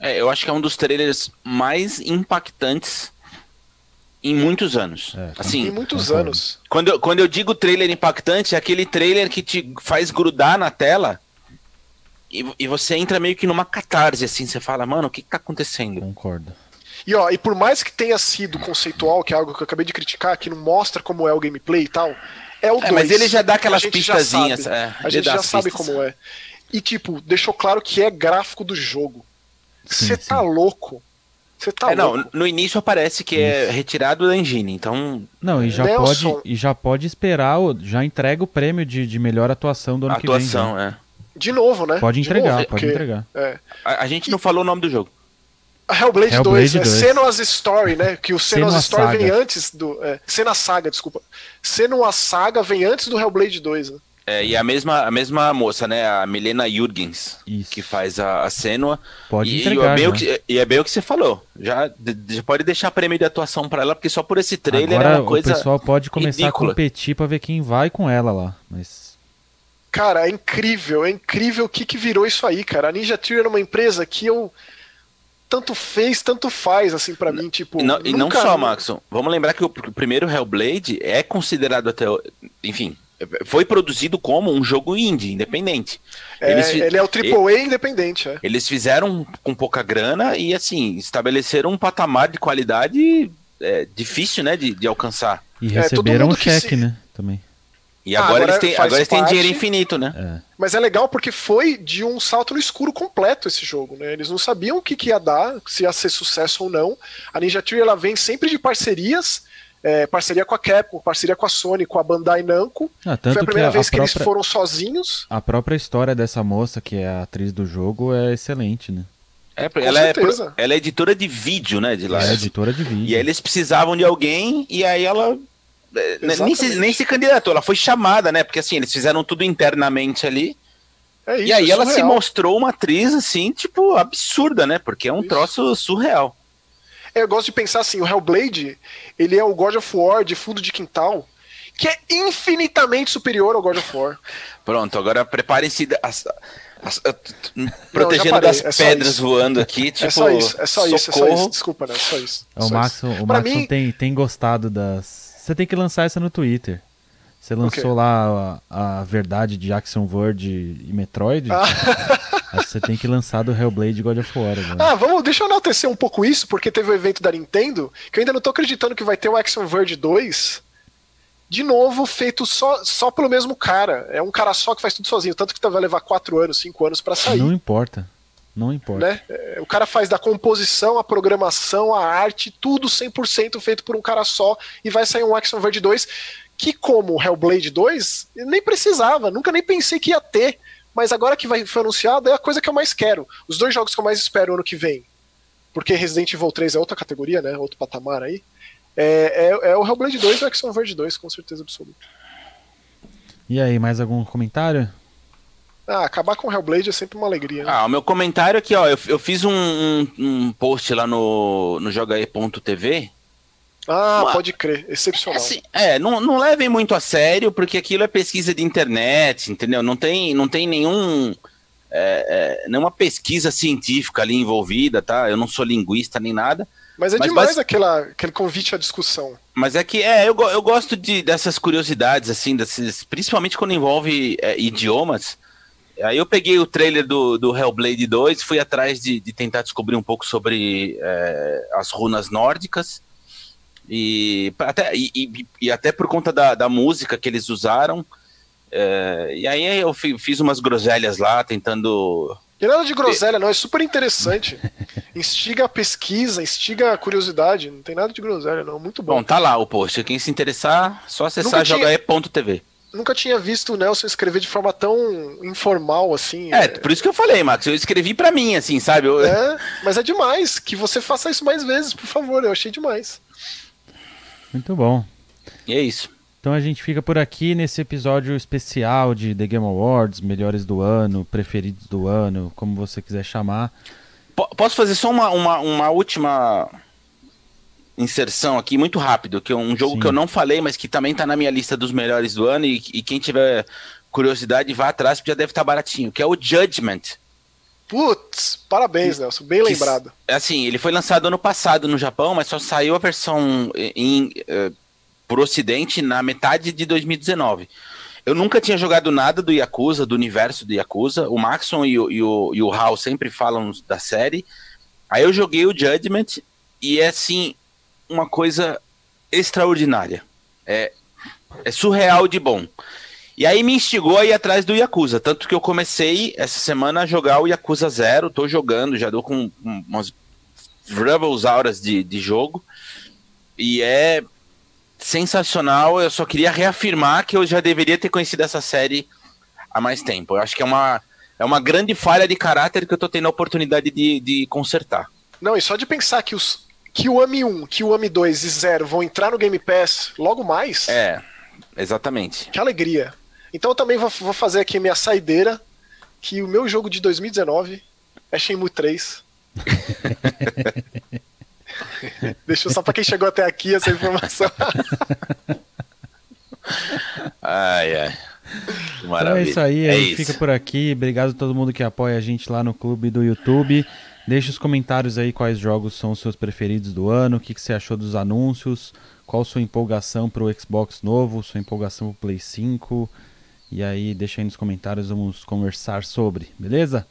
É, eu acho que é um dos trailers mais impactantes em muitos anos. É, Em assim, muitos concordo. anos. quando eu, quando eu digo trailer impactante, é aquele trailer que te faz grudar na tela e, e você entra meio que numa catarse, assim, você fala, mano, o que, que tá acontecendo? Concordo. E ó, e por mais que tenha sido conceitual, que é algo que eu acabei de criticar, que não mostra como é o gameplay e tal, é o É, 2. mas ele já dá aquelas A gente já pistazinhas, sabe. é, a ele gente já sabe como é. E tipo, deixou claro que é gráfico do jogo. Você tá sim. louco. Você tá é, não, louco. no início aparece que é retirado da engine, então Não, e já, Nelson. pode, e já pode esperar, já entrega o prêmio de, de melhor atuação do ano a que vem. atuação, já. é. De novo, né? Pode De entregar, novo, pode porque, entregar. É. A, a gente não falou o nome do jogo. Hellblade, Hellblade 2, né? 2. Senua's Story, né? Que o Senua's Senua Story vem Saga. antes do. É, Senua Saga, desculpa. Senua Saga vem antes do Hellblade 2, né? É, e a mesma, a mesma moça, né? A Milena Jurgens, Isso. que faz a, a Senua. Pode e, e entregar. é bem o já. que, e é bem o que você falou. Já, de- já pode deixar prêmio de atuação pra ela, porque só por esse trailer Agora é uma coisa. o pessoal pode começar ridícula. a competir pra ver quem vai com ela lá. Mas Cara, é incrível, é incrível o que, que virou isso aí, cara. A Ninja Theory era uma empresa que eu. Tanto fez, tanto faz, assim, pra mim, tipo. E não, e não nunca- só, Maxon. Vamos lembrar que o pr- primeiro Hellblade é considerado até. o- Enfim, foi produzido como um jogo indie, independente. É, Eles ele é o AAA independente, é. Eles fizeram com pouca grana e, assim, estabeleceram um patamar de qualidade é, difícil, né, de, de alcançar. e É, todo receberam um cheque, se- né? Também. E Ah, agora, agora eles têm, agora eles têm dinheiro infinito, né? É. Mas é legal porque foi de um salto no escuro completo esse jogo, né? Eles não sabiam o que, que ia dar, se ia ser sucesso ou não. A Ninja Theory ela vem sempre de parcerias, é, parceria com a Capcom, parceria com a Sony, com a Bandai Namco. Ah, Foi a que primeira a, vez a que eles própria, foram sozinhos. a própria história dessa moça, que é a atriz do jogo, é excelente, né? É, ela, é, ela é editora de vídeo, né, de lá. Ela é editora de vídeo. E aí eles precisavam de alguém e aí ela é, nem se, nem se candidatou, ela foi chamada, né? Porque assim, eles fizeram tudo internamente ali. É isso, e aí é ela se mostrou uma atriz, assim, tipo, absurda, né? Porque é um Isso. troço surreal. É, Eu gosto de pensar assim, o Hellblade, ele é o God of War de fundo de quintal, que é infinitamente superior ao God of War. Pronto, agora preparem-se. as- Protegendo Não, das é pedras voando aqui, é tipo. É só isso, é só socorro. isso, é só isso. Desculpa, né? É só isso. É o Max, o Max mim... tem, tem gostado das. Você tem que lançar essa no Twitter. Você lançou lá a, a, verdade de Jackson Word e Metroid. Ah. você tem que lançar do Hellblade God of War. Né? Ah, vamos, deixa eu enaltecer um pouco isso, porque teve o evento da Nintendo, que eu ainda não tô acreditando que vai ter o Action Verge 2 de novo, feito só, só pelo mesmo cara. É um cara só que faz tudo sozinho. Tanto que vai levar 4 anos, 5 anos para sair. Não importa. Não importa. Né? É, o cara faz da composição, a programação, a arte, tudo 100% feito por um cara só. E vai sair um Action Verge 2 que, como o Hellblade 2, nem precisava. Nunca nem pensei que ia ter. Mas agora que vai, foi anunciado, é a coisa que eu mais quero. Os dois jogos que eu mais espero ano que vem. Porque Resident Evil 3 é outra categoria, né? Outro patamar aí. É, é, é o Hellblade 2 e o Action Verge 2, com certeza absoluta. E aí, mais algum comentário? Ah, acabar com o Hellblade é sempre uma alegria. Né? Ah, o meu comentário aqui, ó, eu, eu fiz um, um, um, post lá no, no jogae.tv. Ah, uma... pode crer, excepcional. É, assim, é, não, não levem muito a sério, porque aquilo é pesquisa de internet, entendeu? Não tem, não tem nenhum. É, é, nenhuma pesquisa científica ali envolvida, tá? Eu não sou linguista nem nada. Mas é mas, demais mas... Aquela, aquele convite à discussão. Mas é que, é, eu, eu gosto de, dessas curiosidades, assim, desses, principalmente quando envolve é, idiomas. Aí eu peguei o trailer do, do Hellblade 2, fui atrás de, de tentar descobrir um pouco sobre é, as runas nórdicas. E até, e, e, e, até por conta da, da música que eles usaram. É, e aí eu fiz umas groselhas lá, tentando tem nada de groselha, não, é super interessante. instiga a pesquisa, instiga a curiosidade, não tem nada de groselha, não, muito bom. Bom, tá lá o post, quem se interessar, só acessar jogae.tv. Nunca tinha visto o Nelson escrever de forma tão informal assim. É, é... por isso que eu falei, Max, eu escrevi para mim, assim, sabe? Eu... É, mas é demais, que você faça isso mais vezes, por favor, eu achei demais. Muito bom. E é isso. Então a gente fica por aqui nesse episódio especial de The Game Awards, melhores do ano, preferidos do ano, como você quiser chamar. P posso fazer só uma, uma, uma, última inserção aqui, muito rápido, que é um jogo Sim. que eu não falei, mas que também está na minha lista dos melhores do ano, e, e, quem tiver curiosidade, vá atrás, porque já deve estar tá baratinho, que é o Judgment. Putz, parabéns, Nelson, bem que, lembrado. Assim, ele foi lançado ano passado no Japão, mas só saiu a versão em, em por Ocidente na metade de 2019. Eu nunca tinha jogado nada do Yakuza, do universo do Yakuza. O Maxon e o, e o, e o Hal sempre falam da série. Aí eu joguei o Judgment e é assim uma coisa extraordinária. É, é surreal de bom. E aí me instigou a ir atrás do Yakuza. Tanto que eu comecei essa semana a jogar o Yakuza Zero. Tô jogando, já dou com umas Rebels horas de, de jogo. E é sensacional. Eu só queria reafirmar que eu já deveria ter conhecido essa série há mais tempo. Eu acho que é uma, é uma grande falha de caráter que eu tô tendo a oportunidade de, de consertar. Não, e só de pensar que os que o AMI 1, que o AMI 2 e 0 vão entrar no Game Pass logo mais. É, exatamente. Que alegria. Então eu também vou, vou fazer aqui minha saideira, que o meu jogo de 2019 é Shenmue 3. Deixa só para quem chegou até aqui essa informação. ai, ai. Maravilha. Então é isso aí, é a gente isso. fica por aqui. Obrigado a todo mundo que apoia a gente lá no clube do YouTube. Deixe os comentários aí quais jogos são os seus preferidos do ano, o que, que você achou dos anúncios, qual sua empolgação para o Xbox novo, sua empolgação para o Play 5. E aí, deixa aí nos comentários, vamos conversar sobre, beleza?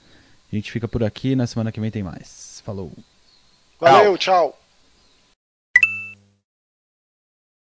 A gente fica por aqui, na semana que vem tem mais. Falou! Valeu, tchau.